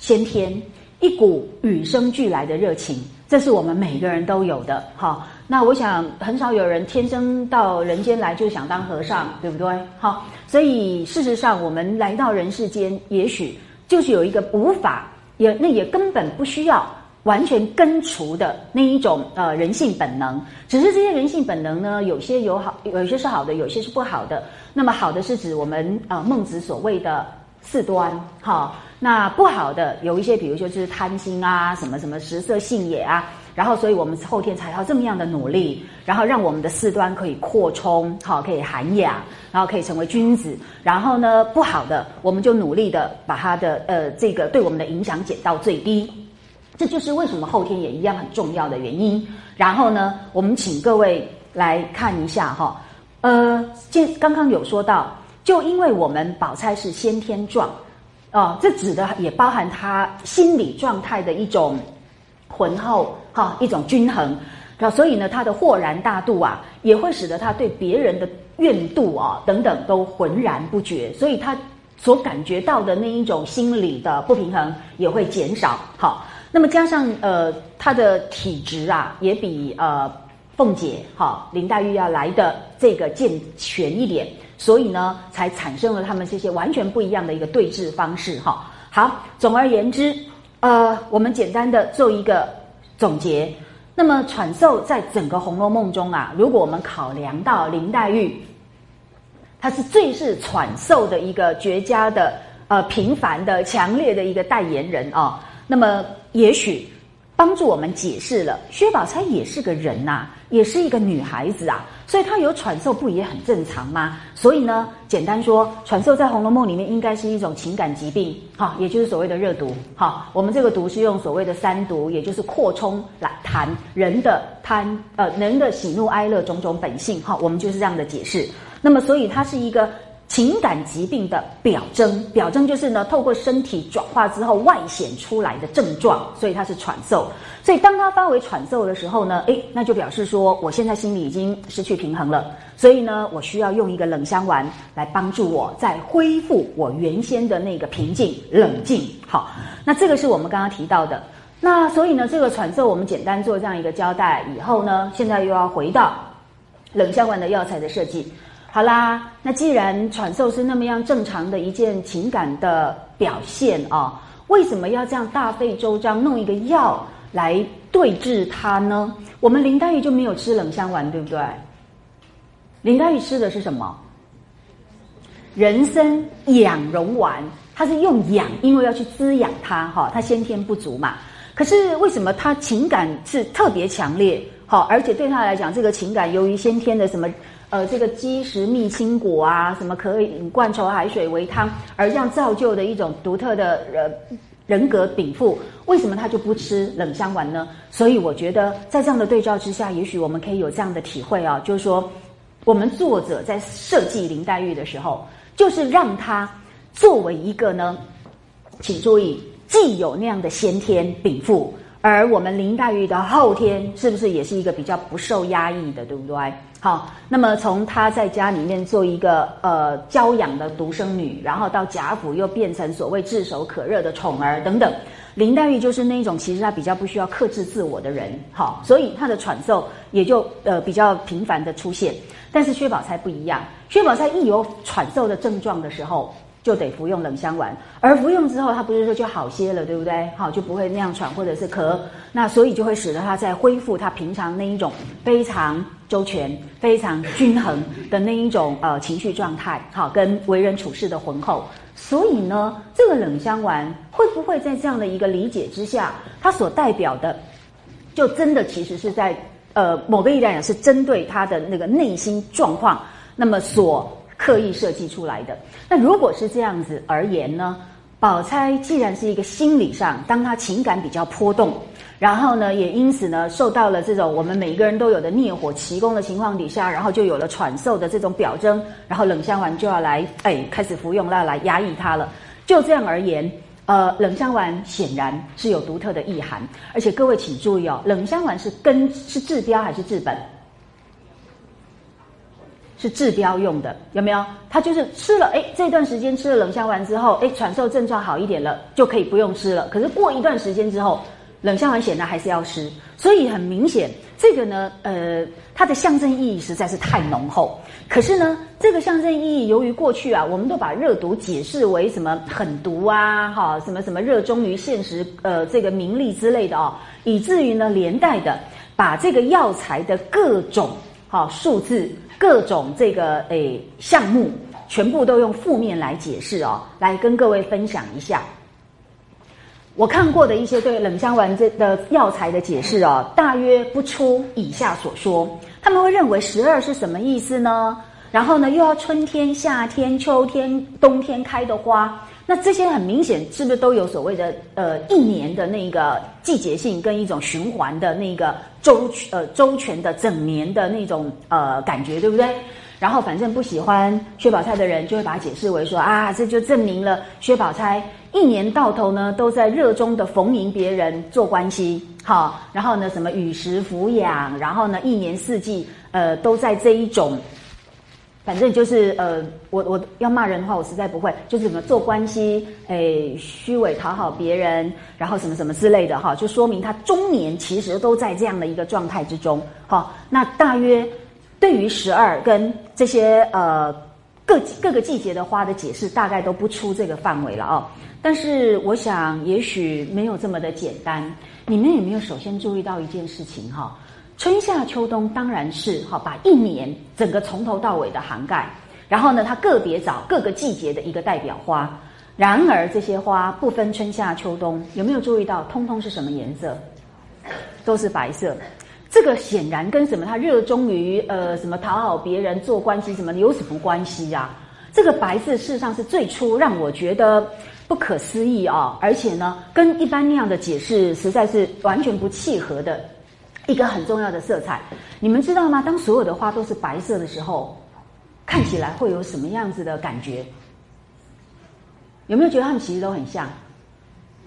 先天一股与生俱来的热情。这是我们每个人都有的。好，那我想很少有人天生到人间来就想当和尚，对不对？好，所以事实上我们来到人世间，也许就是有一个无法也那也根本不需要。完全根除的那一种呃人性本能，只是这些人性本能呢，有些有好，有些是好的，有些是不好的。那么好的是指我们呃孟子所谓的四端，哈。那不好的有一些，比如说就是贪心啊，什么什么食色性也啊。然后，所以我们后天才要这么样的努力，然后让我们的四端可以扩充，好，可以涵养，然后可以成为君子。然后呢，不好的我们就努力的把它的呃这个对我们的影响减到最低。这就是为什么后天也一样很重要的原因。然后呢，我们请各位来看一下哈，呃，今刚刚有说到，就因为我们宝钗是先天状，哦，这指的也包含他心理状态的一种浑厚哈，一种均衡，那所以呢，他的豁然大度啊，也会使得他对别人的怨妒啊等等都浑然不觉，所以他所感觉到的那一种心理的不平衡也会减少，好。那么加上呃，他的体质啊，也比呃凤姐哈林黛玉要来的这个健全一点，所以呢，才产生了他们这些完全不一样的一个对峙方式哈。好，总而言之，呃，我们简单的做一个总结。那么传授在整个《红楼梦》中啊，如果我们考量到林黛玉，她是最是传授的一个绝佳的呃平凡的强烈的一个代言人啊。那么，也许帮助我们解释了，薛宝钗也是个人呐，也是一个女孩子啊，所以它有喘嗽不也很正常吗？所以呢，简单说，喘嗽在《红楼梦》里面应该是一种情感疾病，哈，也就是所谓的热毒，哈。我们这个毒是用所谓的三毒，也就是扩充来谈人的贪，呃，人的喜怒哀乐种种本性，哈，我们就是这样的解释。那么，所以它是一个。情感疾病的表征，表征就是呢，透过身体转化之后外显出来的症状，所以它是喘嗽。所以当它发为喘嗽的时候呢，诶，那就表示说，我现在心里已经失去平衡了，所以呢，我需要用一个冷香丸来帮助我再恢复我原先的那个平静冷静。好，那这个是我们刚刚提到的。那所以呢，这个喘嗽我们简单做这样一个交代以后呢，现在又要回到冷香丸的药材的设计。好啦，那既然传授是那么样正常的一件情感的表现啊，为什么要这样大费周章弄一个药来对治它呢？我们林黛玉就没有吃冷香丸，对不对？林黛玉吃的是什么？人参养荣丸，它是用养，因为要去滋养它哈，它先天不足嘛。可是为什么它情感是特别强烈？好，而且对他来讲，这个情感由于先天的什么？呃，这个积食蜜清果啊，什么可以灌稠海水为汤，而这样造就的一种独特的呃人格禀赋，为什么他就不吃冷香丸呢？所以我觉得在这样的对照之下，也许我们可以有这样的体会啊，就是说，我们作者在设计林黛玉的时候，就是让她作为一个呢，请注意，既有那样的先天禀赋。而我们林黛玉的后天是不是也是一个比较不受压抑的，对不对？好，那么从她在家里面做一个呃娇养的独生女，然后到贾府又变成所谓炙手可热的宠儿等等，林黛玉就是那种其实她比较不需要克制自我的人，好，所以她的喘奏也就呃比较频繁的出现。但是薛宝钗不一样，薛宝钗一有喘奏的症状的时候。就得服用冷香丸，而服用之后，他不是说就好些了，对不对？好，就不会那样喘或者是咳，那所以就会使得他在恢复他平常那一种非常周全、非常均衡的那一种呃情绪状态，好，跟为人处事的浑厚。所以呢，这个冷香丸会不会在这样的一个理解之下，它所代表的，就真的其实是在呃某个意义来讲是针对他的那个内心状况，那么所。刻意设计出来的。那如果是这样子而言呢？宝钗既然是一个心理上，当她情感比较波动，然后呢，也因此呢，受到了这种我们每一个人都有的烈火奇功的情况底下，然后就有了喘嗽的这种表征，然后冷香丸就要来，哎，开始服用，那来压抑它了。就这样而言，呃，冷香丸显然是有独特的意涵，而且各位请注意哦，冷香丸是根是治标还是治本？是治标用的，有没有？他就是吃了，哎，这段时间吃了冷香丸之后，哎，喘嗽症状好一点了，就可以不用吃了。可是过一段时间之后，冷香丸显然还是要吃，所以很明显，这个呢，呃，它的象征意义实在是太浓厚。可是呢，这个象征意义，由于过去啊，我们都把热毒解释为什么狠毒啊，哈，什么什么热衷于现实，呃，这个名利之类的哦，以至于呢，连带的把这个药材的各种好数字、各种这个诶项目，全部都用负面来解释哦，来跟各位分享一下。我看过的一些对冷香丸这的药材的解释哦，大约不出以下所说。他们会认为十二是什么意思呢？然后呢，又要春天、夏天、秋天、冬天开的花，那这些很明显是不是都有所谓的呃一年的那个季节性跟一种循环的那个周呃周全的整年的那种呃感觉，对不对？然后反正不喜欢薛宝钗的人就会把它解释为说啊，这就证明了薛宝钗。一年到头呢，都在热衷的逢迎别人做关系，好，然后呢，什么与时抚养，然后呢，一年四季，呃，都在这一种，反正就是呃，我我要骂人的话，我实在不会，就是什么做关系，诶，虚伪讨好别人，然后什么什么之类的，哈，就说明他中年其实都在这样的一个状态之中，好，那大约对于十二跟这些呃各各个季节的花的解释，大概都不出这个范围了哦。但是我想，也许没有这么的简单。你们有没有首先注意到一件事情哈？春夏秋冬当然是哈，把一年整个从头到尾的涵盖。然后呢，它个别找各个季节的一个代表花。然而这些花不分春夏秋冬，有没有注意到？通通是什么颜色？都是白色。这个显然跟什么？他热衷于呃什么讨好别人、做关系什么有什么关系呀？这个白色事实上是最初让我觉得。不可思议啊！而且呢，跟一般那样的解释实在是完全不契合的一个很重要的色彩。你们知道吗？当所有的花都是白色的时候，看起来会有什么样子的感觉？有没有觉得它们其实都很像？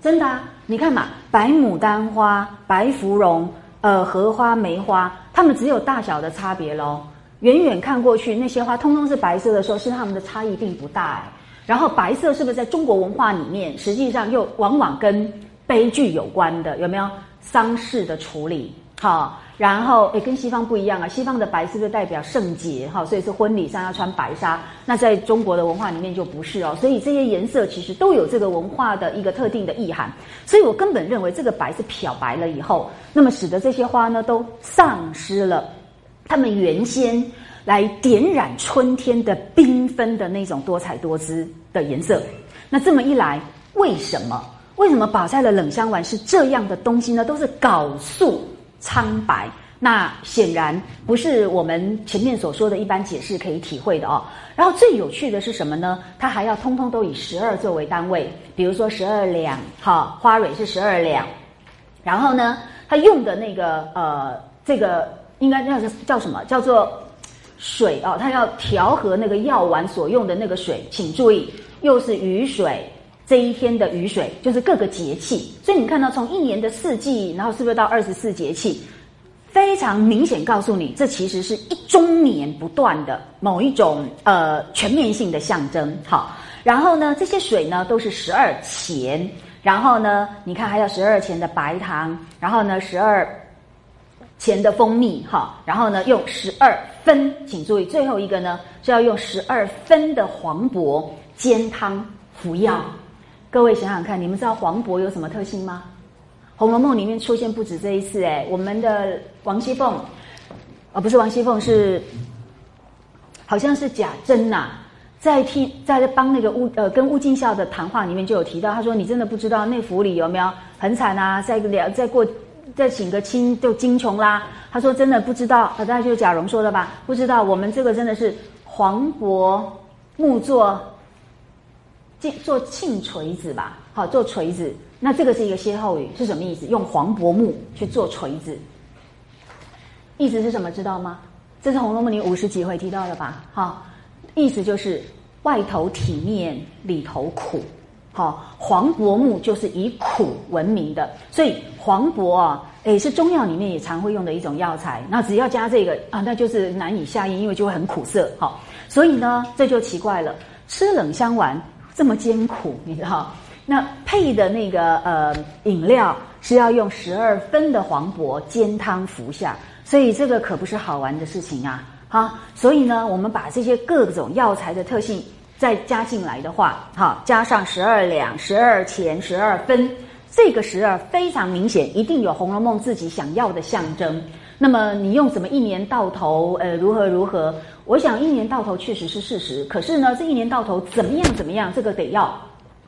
真的啊！你看嘛，白牡丹花、白芙蓉、呃荷花、梅花，它们只有大小的差别喽。远远看过去，那些花通通是白色的时候，是它们的差异并不大哎。然后白色是不是在中国文化里面，实际上又往往跟悲剧有关的？有没有丧事的处理？好，然后诶，跟西方不一样啊，西方的白是不是代表圣洁？哈，所以是婚礼上要穿白纱。那在中国的文化里面就不是哦，所以这些颜色其实都有这个文化的一个特定的意涵。所以我根本认为这个白是漂白了以后，那么使得这些花呢都丧失了它们原先。来点染春天的缤纷的那种多彩多姿的颜色。那这么一来，为什么？为什么宝钗的冷香丸是这样的东西呢？都是搞素苍白。那显然不是我们前面所说的一般解释可以体会的哦。然后最有趣的是什么呢？它还要通通都以十二作为单位，比如说十二两，好，花蕊是十二两。然后呢，它用的那个呃，这个应该叫叫什么？叫做。水哦，它要调和那个药丸所用的那个水，请注意，又是雨水，这一天的雨水就是各个节气，所以你看到从一年的四季，然后是不是到二十四节气，非常明显告诉你，这其实是一中年不断的某一种呃全面性的象征。好，然后呢，这些水呢都是十二钱，然后呢，你看还有十二钱的白糖，然后呢十二。钱的蜂蜜哈，然后呢用十二分，请注意最后一个呢是要用十二分的黄柏煎汤服药。各位想想看，你们知道黄渤有什么特性吗？《红楼梦》里面出现不止这一次哎，我们的王熙凤，啊不是王熙凤是，好像是贾珍呐，在替在帮那个乌呃跟乌金孝的谈话里面就有提到，他说你真的不知道内府里有没有很惨啊，在两在过。再请个亲就金穷啦。他说：“真的不知道，大概就是贾蓉说的吧？不知道，我们这个真的是黄渤木作，做磬锤子吧？好，做锤子。那这个是一个歇后语，是什么意思？用黄柏木去做锤子，意思是什么？知道吗？这是《红楼梦》里五十几回提到的吧？好，意思就是外头体面，里头苦。”好，黄柏木就是以苦闻名的，所以黄柏啊，诶是中药里面也常会用的一种药材。那只要加这个啊，那就是难以下咽，因为就会很苦涩。好，所以呢，这就奇怪了，吃冷香丸这么艰苦，你知道？那配的那个呃饮料是要用十二分的黄柏煎汤服下，所以这个可不是好玩的事情啊！哈，所以呢，我们把这些各种药材的特性再加进来的话，哈，加上十二两、十二钱、十二分，这个十二非常明显，一定有《红楼梦》自己想要的象征。那么你用什么一年到头，呃，如何如何？我想一年到头确实是事实，可是呢，这一年到头怎么样怎么样，这个得要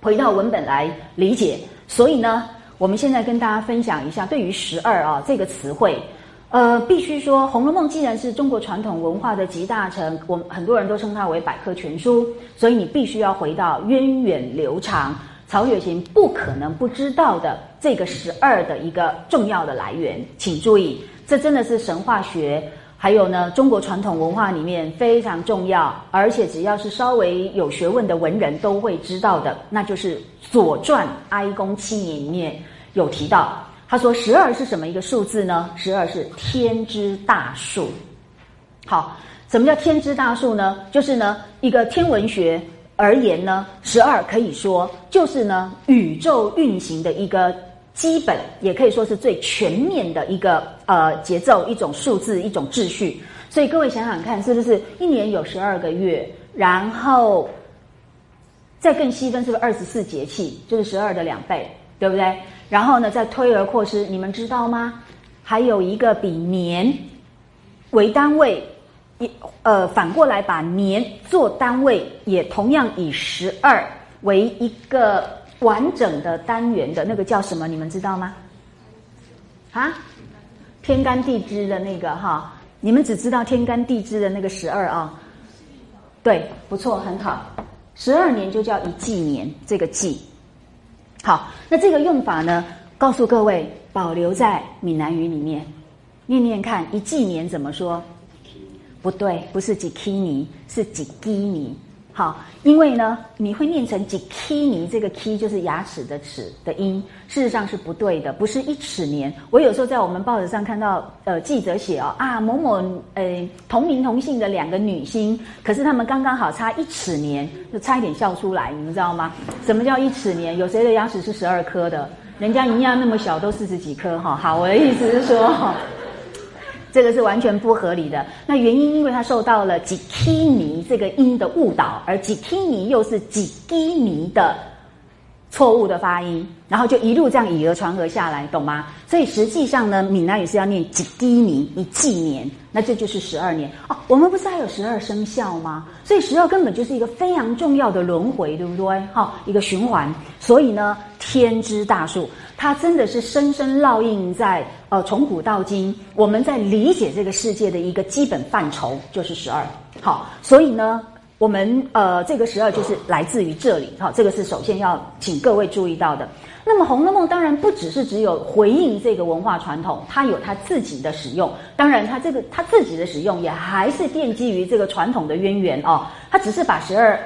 回到文本来理解。所以呢，我们现在跟大家分享一下，对于十二啊这个词汇，呃，必须说《红楼梦》既然是中国传统文化的集大成，我们很多人都称它为百科全书，所以你必须要回到源远流长，曹雪芹不可能不知道的这个十二的一个重要的来源，请注意。这真的是神话学，还有呢，中国传统文化里面非常重要，而且只要是稍微有学问的文人都会知道的，那就是《左传》哀公七年里面有提到，他说十二是什么一个数字呢？十二是天之大数。好，什么叫天之大数呢？就是呢，一个天文学而言呢，十二可以说就是呢，宇宙运行的一个。基本也可以说是最全面的一个呃节奏，一种数字，一种秩序。所以各位想想看，是不是一年有十二个月，然后再更细分，是不是二十四节气，就是十二的两倍，对不对？然后呢，再推而扩之，你们知道吗？还有一个比年为单位，一呃反过来把年做单位，也同样以十二为一个。完整的单元的那个叫什么？你们知道吗？啊，天干地支的那个哈，你们只知道天干地支的那个十二啊。对，不错，很好。十二年就叫一纪年，这个纪。好，那这个用法呢，告诉各位，保留在闽南语里面，念念看，一纪年怎么说？不对，不是几 k 尼，是几 g 尼。好，因为呢，你会念成几 k 尼，这个 k 就是牙齿的齿的音，事实上是不对的，不是一尺年。我有时候在我们报纸上看到，呃，记者写哦，啊，某某呃同名同姓的两个女星，可是他们刚刚好差一尺年，就差一点笑出来，你们知道吗？什么叫一尺年？有谁的牙齿是十二颗的？人家一样那么小，都四十几颗哈。好，我的意思是说。这个是完全不合理的。那原因，因为它受到了几 k 尼这个音的误导，而几 k 尼又是几 g 尼的错误的发音，然后就一路这样以讹传讹下来，懂吗？所以实际上呢，闽南语是要念几 g 尼一纪年，那这就是十二年哦。我们不是还有十二生肖吗？所以十二根本就是一个非常重要的轮回，对不对？哈，一个循环。所以呢，天之大数。它真的是深深烙印在呃从古到今，我们在理解这个世界的一个基本范畴就是十二。好，所以呢，我们呃这个十二就是来自于这里。好，这个是首先要请各位注意到的。那么《红楼梦》当然不只是只有回应这个文化传统，它有它自己的使用。当然，它这个它自己的使用也还是奠基于这个传统的渊源哦。它只是把十二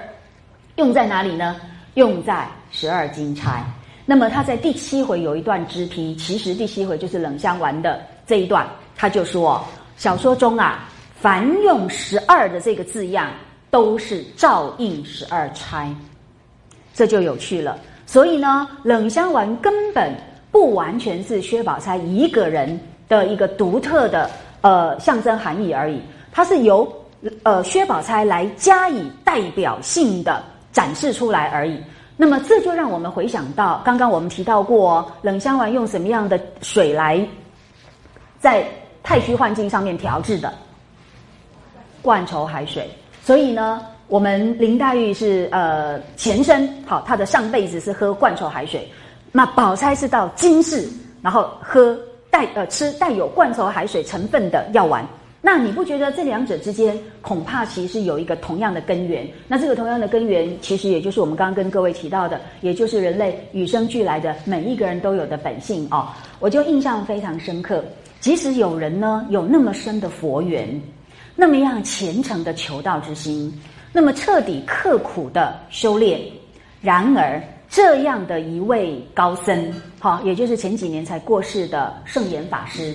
用在哪里呢？用在十二金钗。那么他在第七回有一段支批，其实第七回就是冷香丸的这一段，他就说小说中啊，凡用十二的这个字样，都是照应十二钗，这就有趣了。所以呢，冷香丸根本不完全是薛宝钗一个人的一个独特的呃象征含义而已，它是由呃薛宝钗来加以代表性的展示出来而已。那么这就让我们回想到，刚刚我们提到过，冷香丸用什么样的水来在太虚幻境上面调制的？灌筹海水。所以呢，我们林黛玉是呃前身，好，她的上辈子是喝灌筹海水。那宝钗是到今世，然后喝带呃吃带有灌筹海水成分的药丸。那你不觉得这两者之间恐怕其实有一个同样的根源？那这个同样的根源，其实也就是我们刚刚跟各位提到的，也就是人类与生俱来的每一个人都有的本性哦。我就印象非常深刻，即使有人呢有那么深的佛缘，那么样虔诚的求道之心，那么彻底刻苦的修炼，然而这样的一位高僧，好，也就是前几年才过世的圣严法师，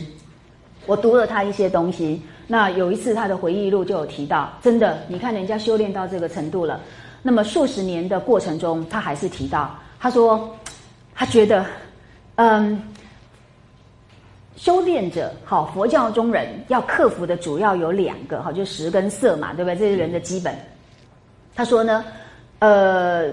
我读了他一些东西。那有一次，他的回忆录就有提到，真的，你看人家修炼到这个程度了，那么数十年的过程中，他还是提到，他说，他觉得，嗯，修炼者，好，佛教中人要克服的主要有两个，好，就食跟色嘛，对不对？这是人的基本。他说呢，呃，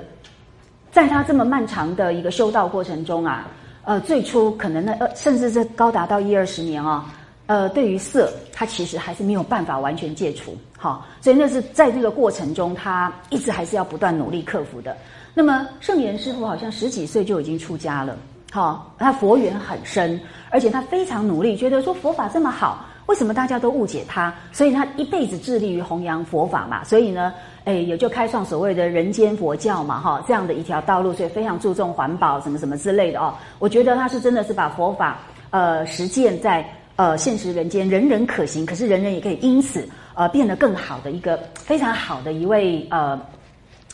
在他这么漫长的一个修道过程中啊，呃，最初可能呢，呃，甚至是高达到一二十年啊，呃，对于色，他其实还是没有办法完全戒除，好，所以那是在这个过程中，他一直还是要不断努力克服的。那么圣严师傅好像十几岁就已经出家了。好，他佛缘很深，而且他非常努力，觉得说佛法这么好，为什么大家都误解他？所以他一辈子致力于弘扬佛法嘛。所以呢，哎，也就开创所谓的人间佛教嘛，哈，这样的一条道路，所以非常注重环保，什么什么之类的哦。我觉得他是真的是把佛法呃实践在呃现实人间，人人可行，可是人人也可以因此呃变得更好的一个非常好的一位呃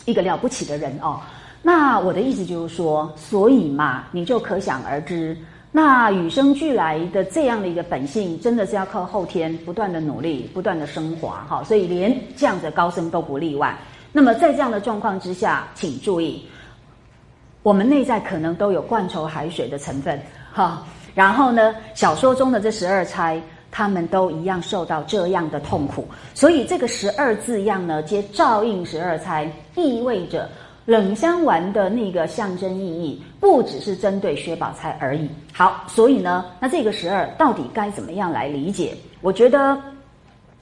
一个了不起的人哦。那我的意思就是说，所以嘛，你就可想而知，那与生俱来的这样的一个本性，真的是要靠后天不断的努力、不断的升华，哈。所以连这样的高僧都不例外。那么在这样的状况之下，请注意，我们内在可能都有灌愁海水的成分，哈。然后呢，小说中的这十二钗，他们都一样受到这样的痛苦。所以这个十二字样呢，皆照应十二钗，意味着。冷香丸的那个象征意义，不只是针对薛宝钗而已。好，所以呢，那这个十二到底该怎么样来理解？我觉得，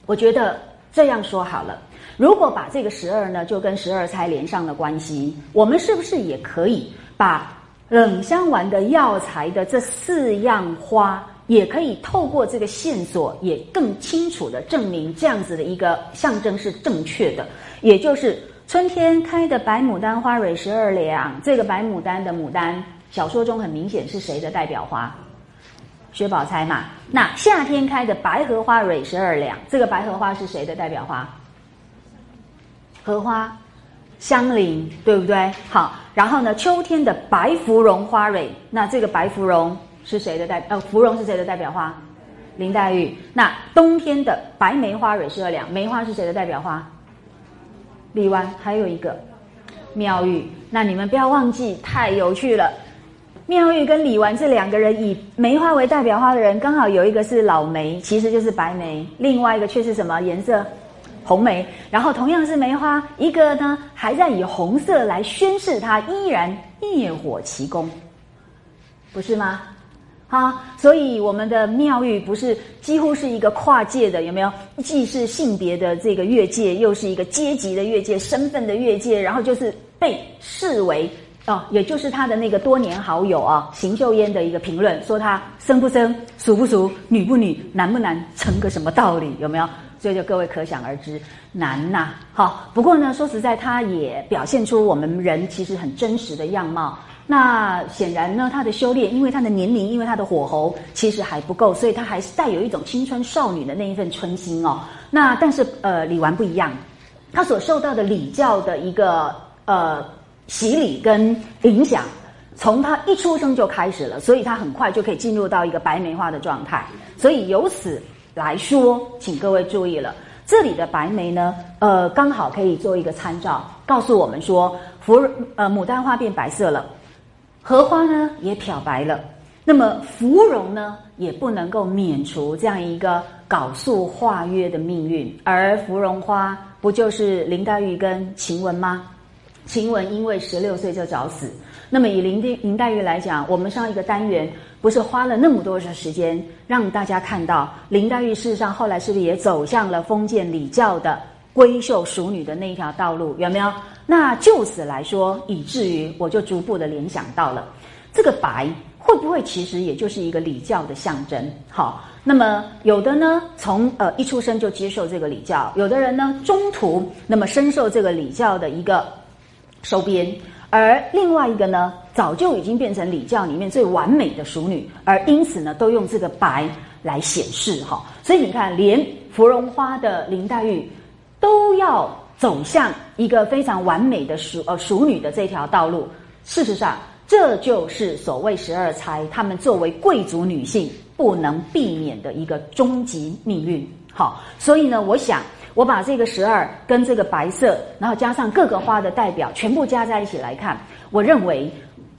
我觉得这样说好了。如果把这个十二呢，就跟十二钗连上了关系，我们是不是也可以把冷香丸的药材的这四样花，也可以透过这个线索，也更清楚的证明这样子的一个象征是正确的，也就是。春天开的白牡丹花蕊十二两，这个白牡丹的牡丹，小说中很明显是谁的代表花？薛宝钗嘛。那夏天开的白荷花蕊十二两，这个白荷花是谁的代表花？荷花，相邻，对不对？好，然后呢，秋天的白芙蓉花蕊，那这个白芙蓉是谁的代？呃，芙蓉是谁的代表花？林黛玉。那冬天的白梅花蕊十二两，梅花是谁的代表花？李纨还有一个妙玉，那你们不要忘记，太有趣了。妙玉跟李纨这两个人以梅花为代表花的人，刚好有一个是老梅，其实就是白梅；另外一个却是什么颜色？红梅。然后同样是梅花，一个呢还在以红色来宣示它依然烈火奇功，不是吗？好，所以我们的妙玉不是几乎是一个跨界的，有没有？既是性别的这个越界，又是一个阶级的越界、身份的越界，然后就是被视为哦，也就是他的那个多年好友啊，邢岫烟的一个评论，说他生不生、熟不熟、女不女、男不男，成个什么道理？有没有？所以就各位可想而知，难呐。好，不过呢，说实在，他也表现出我们人其实很真实的样貌。那显然呢，他的修炼，因为他的年龄，因为他的火候其实还不够，所以他还是带有一种青春少女的那一份春心哦。那但是呃，李纨不一样，他所受到的礼教的一个呃洗礼跟影响，从他一出生就开始了，所以他很快就可以进入到一个白梅花的状态。所以由此来说，请各位注意了，这里的白梅呢，呃，刚好可以做一个参照，告诉我们说，芙蓉呃牡丹花变白色了。荷花呢也漂白了，那么芙蓉呢也不能够免除这样一个搞素化约的命运，而芙蓉花不就是林黛玉跟晴雯吗？晴雯因为十六岁就早死，那么以林黛林黛玉来讲，我们上一个单元不是花了那么多的时间让大家看到林黛玉事实上后来是不是也走向了封建礼教的闺秀淑女的那一条道路？有没有？那就此来说，以至于我就逐步的联想到了，这个白会不会其实也就是一个礼教的象征？好，那么有的呢，从呃一出生就接受这个礼教；有的人呢，中途那么深受这个礼教的一个收编，而另外一个呢，早就已经变成礼教里面最完美的淑女，而因此呢，都用这个白来显示哈。所以你看，连芙蓉花的林黛玉都要。走向一个非常完美的淑呃淑女的这条道路，事实上，这就是所谓十二钗，她们作为贵族女性不能避免的一个终极命运。好，所以呢，我想我把这个十二跟这个白色，然后加上各个花的代表，全部加在一起来看，我认为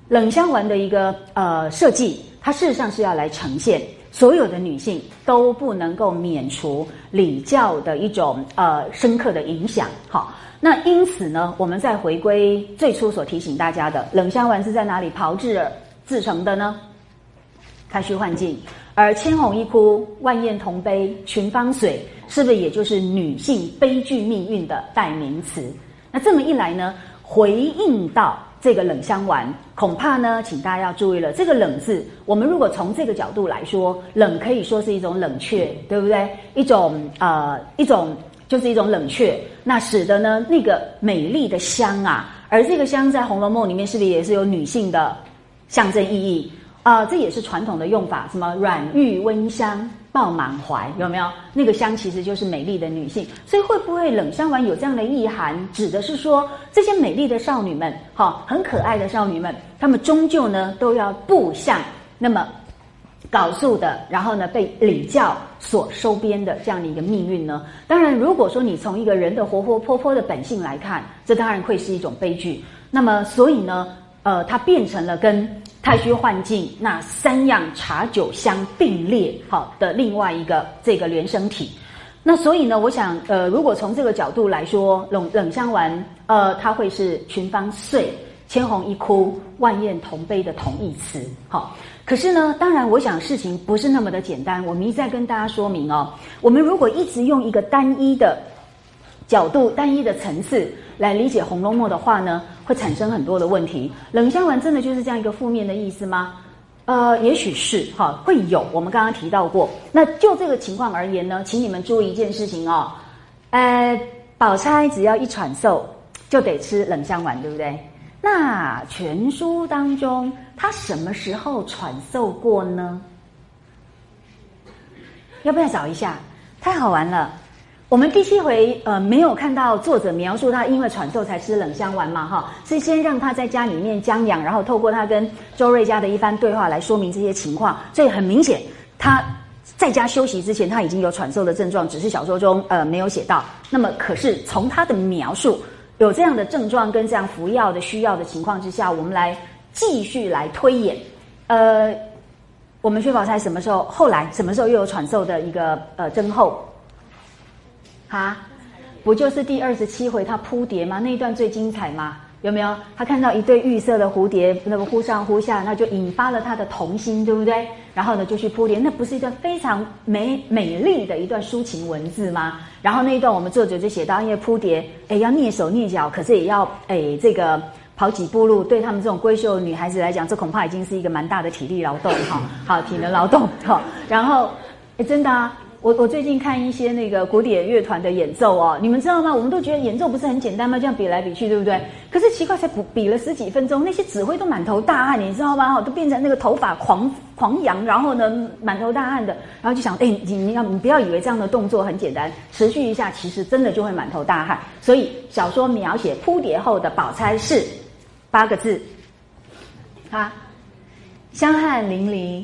冷香丸的一个呃设计，它事实上是要来呈现。所有的女性都不能够免除礼教的一种呃深刻的影响。好，那因此呢，我们再回归最初所提醒大家的，冷香丸是在哪里炮制制成的呢？太虚幻境，而千红一哭，万艳同悲，群芳水，是不是也就是女性悲剧命运的代名词？那这么一来呢，回应到。这个冷香丸，恐怕呢，请大家要注意了。这个“冷”字，我们如果从这个角度来说，冷可以说是一种冷却，对不对？一种呃，一种就是一种冷却，那使得呢那个美丽的香啊，而这个香在《红楼梦》里面是不是也是有女性的象征意义啊？这也是传统的用法，什么软玉温香。抱满怀有没有那个香？其实就是美丽的女性，所以会不会冷香丸有这样的意涵？指的是说这些美丽的少女们，哈，很可爱的少女们，她们终究呢都要步向那么搞素的，然后呢被礼教所收编的这样的一个命运呢？当然，如果说你从一个人的活活泼泼的本性来看，这当然会是一种悲剧。那么，所以呢，呃，它变成了跟。太虚幻境，那三样茶酒香并列，好的另外一个这个原生体。那所以呢，我想，呃，如果从这个角度来说，冷冷香丸，呃，它会是群芳碎，千红一哭，万艳同悲的同义词。好，可是呢，当然，我想事情不是那么的简单。我们一再跟大家说明哦，我们如果一直用一个单一的角度、单一的层次。来理解《红楼梦》的话呢，会产生很多的问题。冷香丸真的就是这样一个负面的意思吗？呃，也许是哈，会有。我们刚刚提到过。那就这个情况而言呢，请你们注意一件事情哦。呃，宝钗只要一喘嗽，就得吃冷香丸，对不对？那全书当中，她什么时候喘嗽过呢？要不要找一下？太好玩了。我们第七回呃没有看到作者描述他因为喘嗽才吃冷香丸嘛哈，是先让他在家里面将养，然后透过他跟周瑞家的一番对话来说明这些情况。所以很明显，他在家休息之前他已经有喘嗽的症状，只是小说中呃没有写到。那么可是从他的描述有这样的症状跟这样服药的需要的情况之下，我们来继续来推演，呃，我们薛宝钗什么时候后来什么时候又有喘嗽的一个呃症候？哈，不就是第二十七回他扑蝶吗？那一段最精彩吗？有没有？他看到一对玉色的蝴蝶，那么忽上忽下，那就引发了他的童心，对不对？然后呢，就去扑蝶，那不是一段非常美美丽的一段抒情文字吗？然后那一段我们作者就写到，因为扑蝶，哎，要蹑手蹑脚，可是也要哎这个跑几步路，对他们这种闺秀女孩子来讲，这恐怕已经是一个蛮大的体力劳动哈，好体能劳动哈。然后，哎，真的啊。我我最近看一些那个古典乐团的演奏哦，你们知道吗？我们都觉得演奏不是很简单吗？这样比来比去，对不对？可是奇怪，才比了十几分钟，那些指挥都满头大汗，你知道吗？哈，都变成那个头发狂狂扬，然后呢满头大汗的，然后就想，哎，你你要你不要以为这样的动作很简单，持续一下，其实真的就会满头大汗。所以小说描写扑蝶后的宝钗是八个字，啊，香汗淋漓，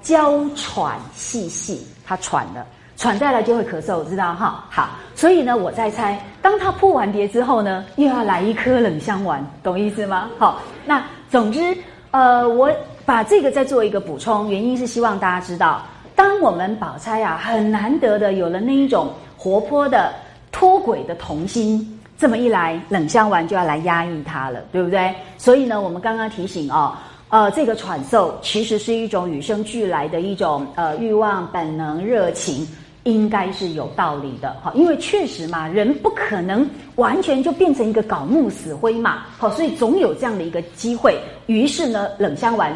娇喘细细，她喘了。喘在了就会咳嗽，知道哈？好，所以呢，我在猜，当他铺完碟之后呢，又要来一颗冷香丸，懂意思吗？好，那总之，呃，我把这个再做一个补充，原因是希望大家知道，当我们宝钗啊，很难得的有了那一种活泼的脱轨的童心，这么一来，冷香丸就要来压抑它了，对不对？所以呢，我们刚刚提醒哦。呃，这个喘嗽其实是一种与生俱来的一种呃欲望、本能、热情。应该是有道理的，好，因为确实嘛，人不可能完全就变成一个槁木死灰嘛，好，所以总有这样的一个机会。于是呢，冷香丸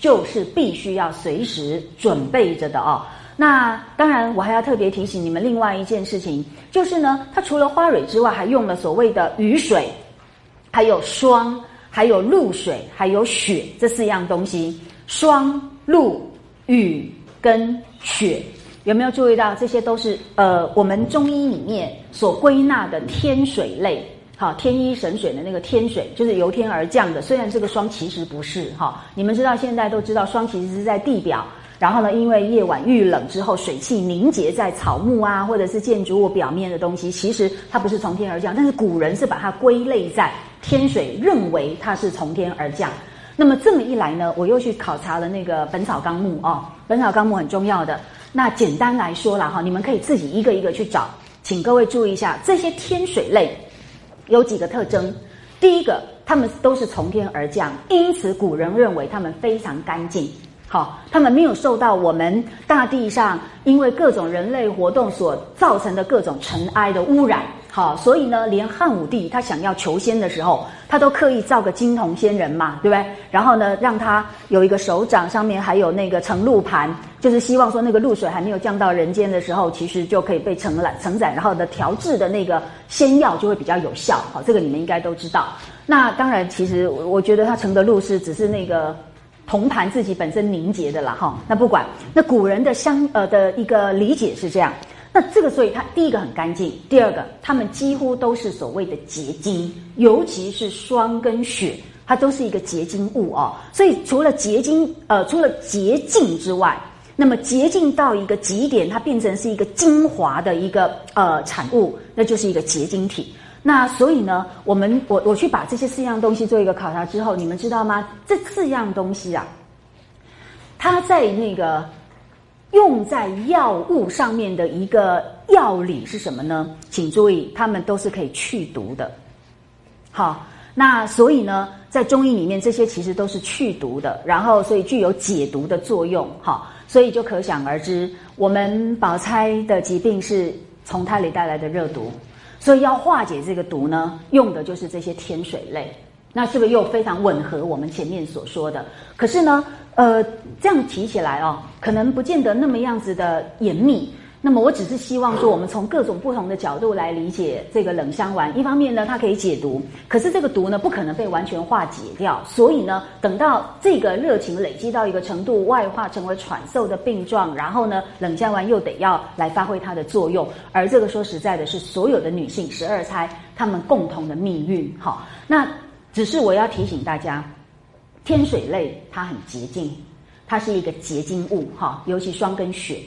就是必须要随时准备着的哦。那当然，我还要特别提醒你们另外一件事情，就是呢，它除了花蕊之外，还用了所谓的雨水，还有霜，还有露水，还有雪这四样东西。霜、露、雨跟雪。有没有注意到，这些都是呃，我们中医里面所归纳的天水类，好，天一神水的那个天水，就是由天而降的。虽然这个霜其实不是哈，你们知道现在都知道霜其实是在地表，然后呢，因为夜晚遇冷之后，水汽凝结在草木啊，或者是建筑物表面的东西，其实它不是从天而降，但是古人是把它归类在天水，认为它是从天而降。那么这么一来呢，我又去考察了那个《本草纲目》哦。本草纲目很重要的。那简单来说了哈，你们可以自己一个一个去找，请各位注意一下，这些天水类有几个特征。第一个，它们都是从天而降，因此古人认为它们非常干净。好，它们没有受到我们大地上因为各种人类活动所造成的各种尘埃的污染。好，所以呢，连汉武帝他想要求仙的时候，他都刻意造个金铜仙人嘛，对不对？然后呢，让他有一个手掌上面还有那个盛露盘，就是希望说那个露水还没有降到人间的时候，其实就可以被承揽承载，然后的调制的那个仙药就会比较有效。好，这个你们应该都知道。那当然，其实我觉得他盛的露是只是那个铜盘自己本身凝结的啦，哈。那不管，那古人的相呃的一个理解是这样。那这个，所以它第一个很干净，第二个，它们几乎都是所谓的结晶，尤其是霜跟雪，它都是一个结晶物哦。所以除了结晶，呃，除了洁净之外，那么洁净到一个极点，它变成是一个精华的一个呃产物，那就是一个结晶体。那所以呢，我们我我去把这些四样东西做一个考察之后，你们知道吗？这四样东西啊，它在那个。用在药物上面的一个药理是什么呢？请注意，它们都是可以去毒的。好，那所以呢，在中医里面，这些其实都是去毒的，然后所以具有解毒的作用。好，所以就可想而知，我们宝钗的疾病是从胎里带来的热毒，所以要化解这个毒呢，用的就是这些天水类。那是不是又非常吻合我们前面所说的？可是呢？呃，这样提起来哦，可能不见得那么样子的严密。那么，我只是希望说，我们从各种不同的角度来理解这个冷香丸。一方面呢，它可以解毒，可是这个毒呢，不可能被完全化解掉。所以呢，等到这个热情累积到一个程度，外化成为喘嗽的病状，然后呢，冷香丸又得要来发挥它的作用。而这个说实在的，是所有的女性十二钗她们共同的命运。好，那只是我要提醒大家。天水类它很洁净，它是一个结晶物哈，尤其霜跟雪。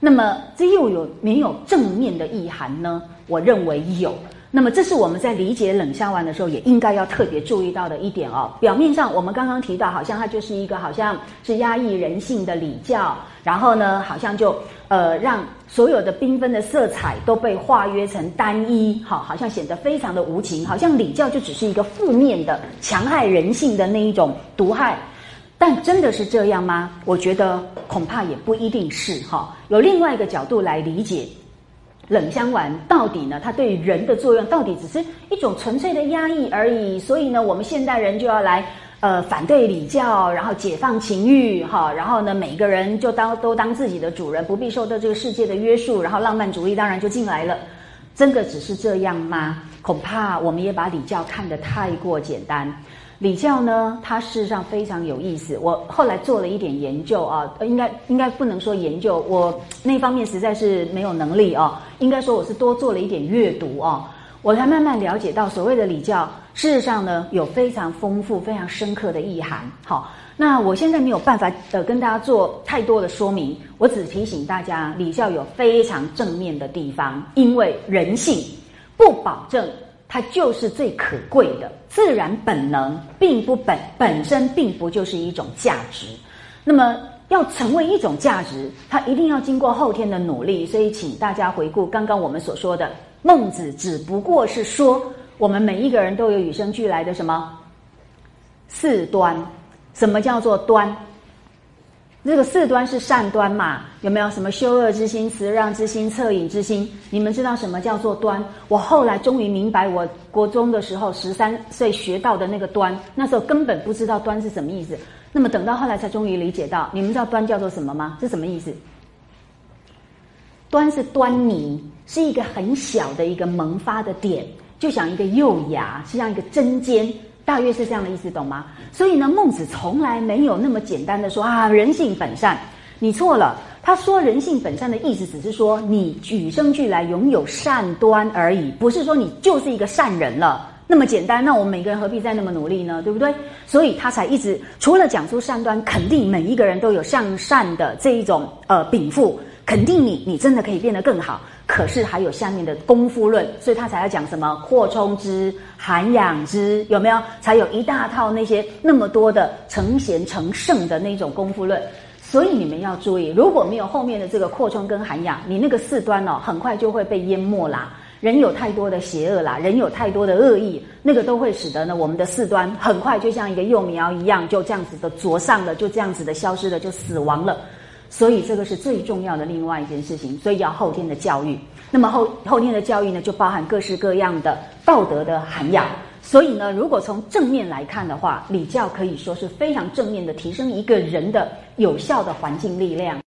那么这又有没有正面的意涵呢？我认为有。那么这是我们在理解冷香丸的时候，也应该要特别注意到的一点哦。表面上我们刚刚提到，好像它就是一个好像是压抑人性的礼教，然后呢，好像就呃让所有的缤纷的色彩都被化约成单一，好，好像显得非常的无情，好像礼教就只是一个负面的、强害人性的那一种毒害。但真的是这样吗？我觉得恐怕也不一定是哈。有另外一个角度来理解。冷香丸到底呢？它对人的作用到底只是一种纯粹的压抑而已。所以呢，我们现代人就要来呃反对礼教，然后解放情欲，哈，然后呢，每个人就当都当自己的主人，不必受到这个世界的约束，然后浪漫主义当然就进来了。真的只是这样吗？恐怕我们也把礼教看得太过简单。礼教呢，它事实上非常有意思。我后来做了一点研究啊，应该应该不能说研究，我那方面实在是没有能力啊。应该说我是多做了一点阅读啊，我才慢慢了解到所谓的礼教，事实上呢有非常丰富、非常深刻的意涵。好，那我现在没有办法呃跟大家做太多的说明，我只提醒大家，礼教有非常正面的地方，因为人性不保证。它就是最可贵的自然本能，并不本本身并不就是一种价值。那么要成为一种价值，它一定要经过后天的努力。所以，请大家回顾刚刚我们所说的，孟子只不过是说，我们每一个人都有与生俱来的什么四端？什么叫做端？这个四端是善端嘛？有没有什么修恶之心、慈让之心、恻隐之心？你们知道什么叫做端？我后来终于明白，我国中的时候十三岁学到的那个端，那时候根本不知道端是什么意思。那么等到后来才终于理解到，你们知道端叫做什么吗？是什么意思？端是端倪，是一个很小的一个萌发的点，就像一个幼芽，像一个针尖。大约是这样的意思，懂吗？所以呢，孟子从来没有那么简单的说啊，人性本善。你错了，他说人性本善的意思只是说你与生俱来拥有善端而已，不是说你就是一个善人了那么简单。那我们每个人何必再那么努力呢？对不对？所以他才一直除了讲出善端，肯定每一个人都有向善的这一种呃禀赋，肯定你你真的可以变得更好。可是还有下面的功夫论，所以他才要讲什么扩充之、涵养之，有没有？才有一大套那些那么多的成贤成圣的那种功夫论。所以你们要注意，如果没有后面的这个扩充跟涵养，你那个四端哦，很快就会被淹没啦。人有太多的邪恶啦，人有太多的恶意，那个都会使得呢，我们的四端很快就像一个幼苗一样，就这样子的灼上了，就这样子的消失了，就死亡了。所以这个是最重要的另外一件事情，所以要后天的教育。那么后后天的教育呢，就包含各式各样的道德的涵养。所以呢，如果从正面来看的话，礼教可以说是非常正面的提升一个人的有效的环境力量。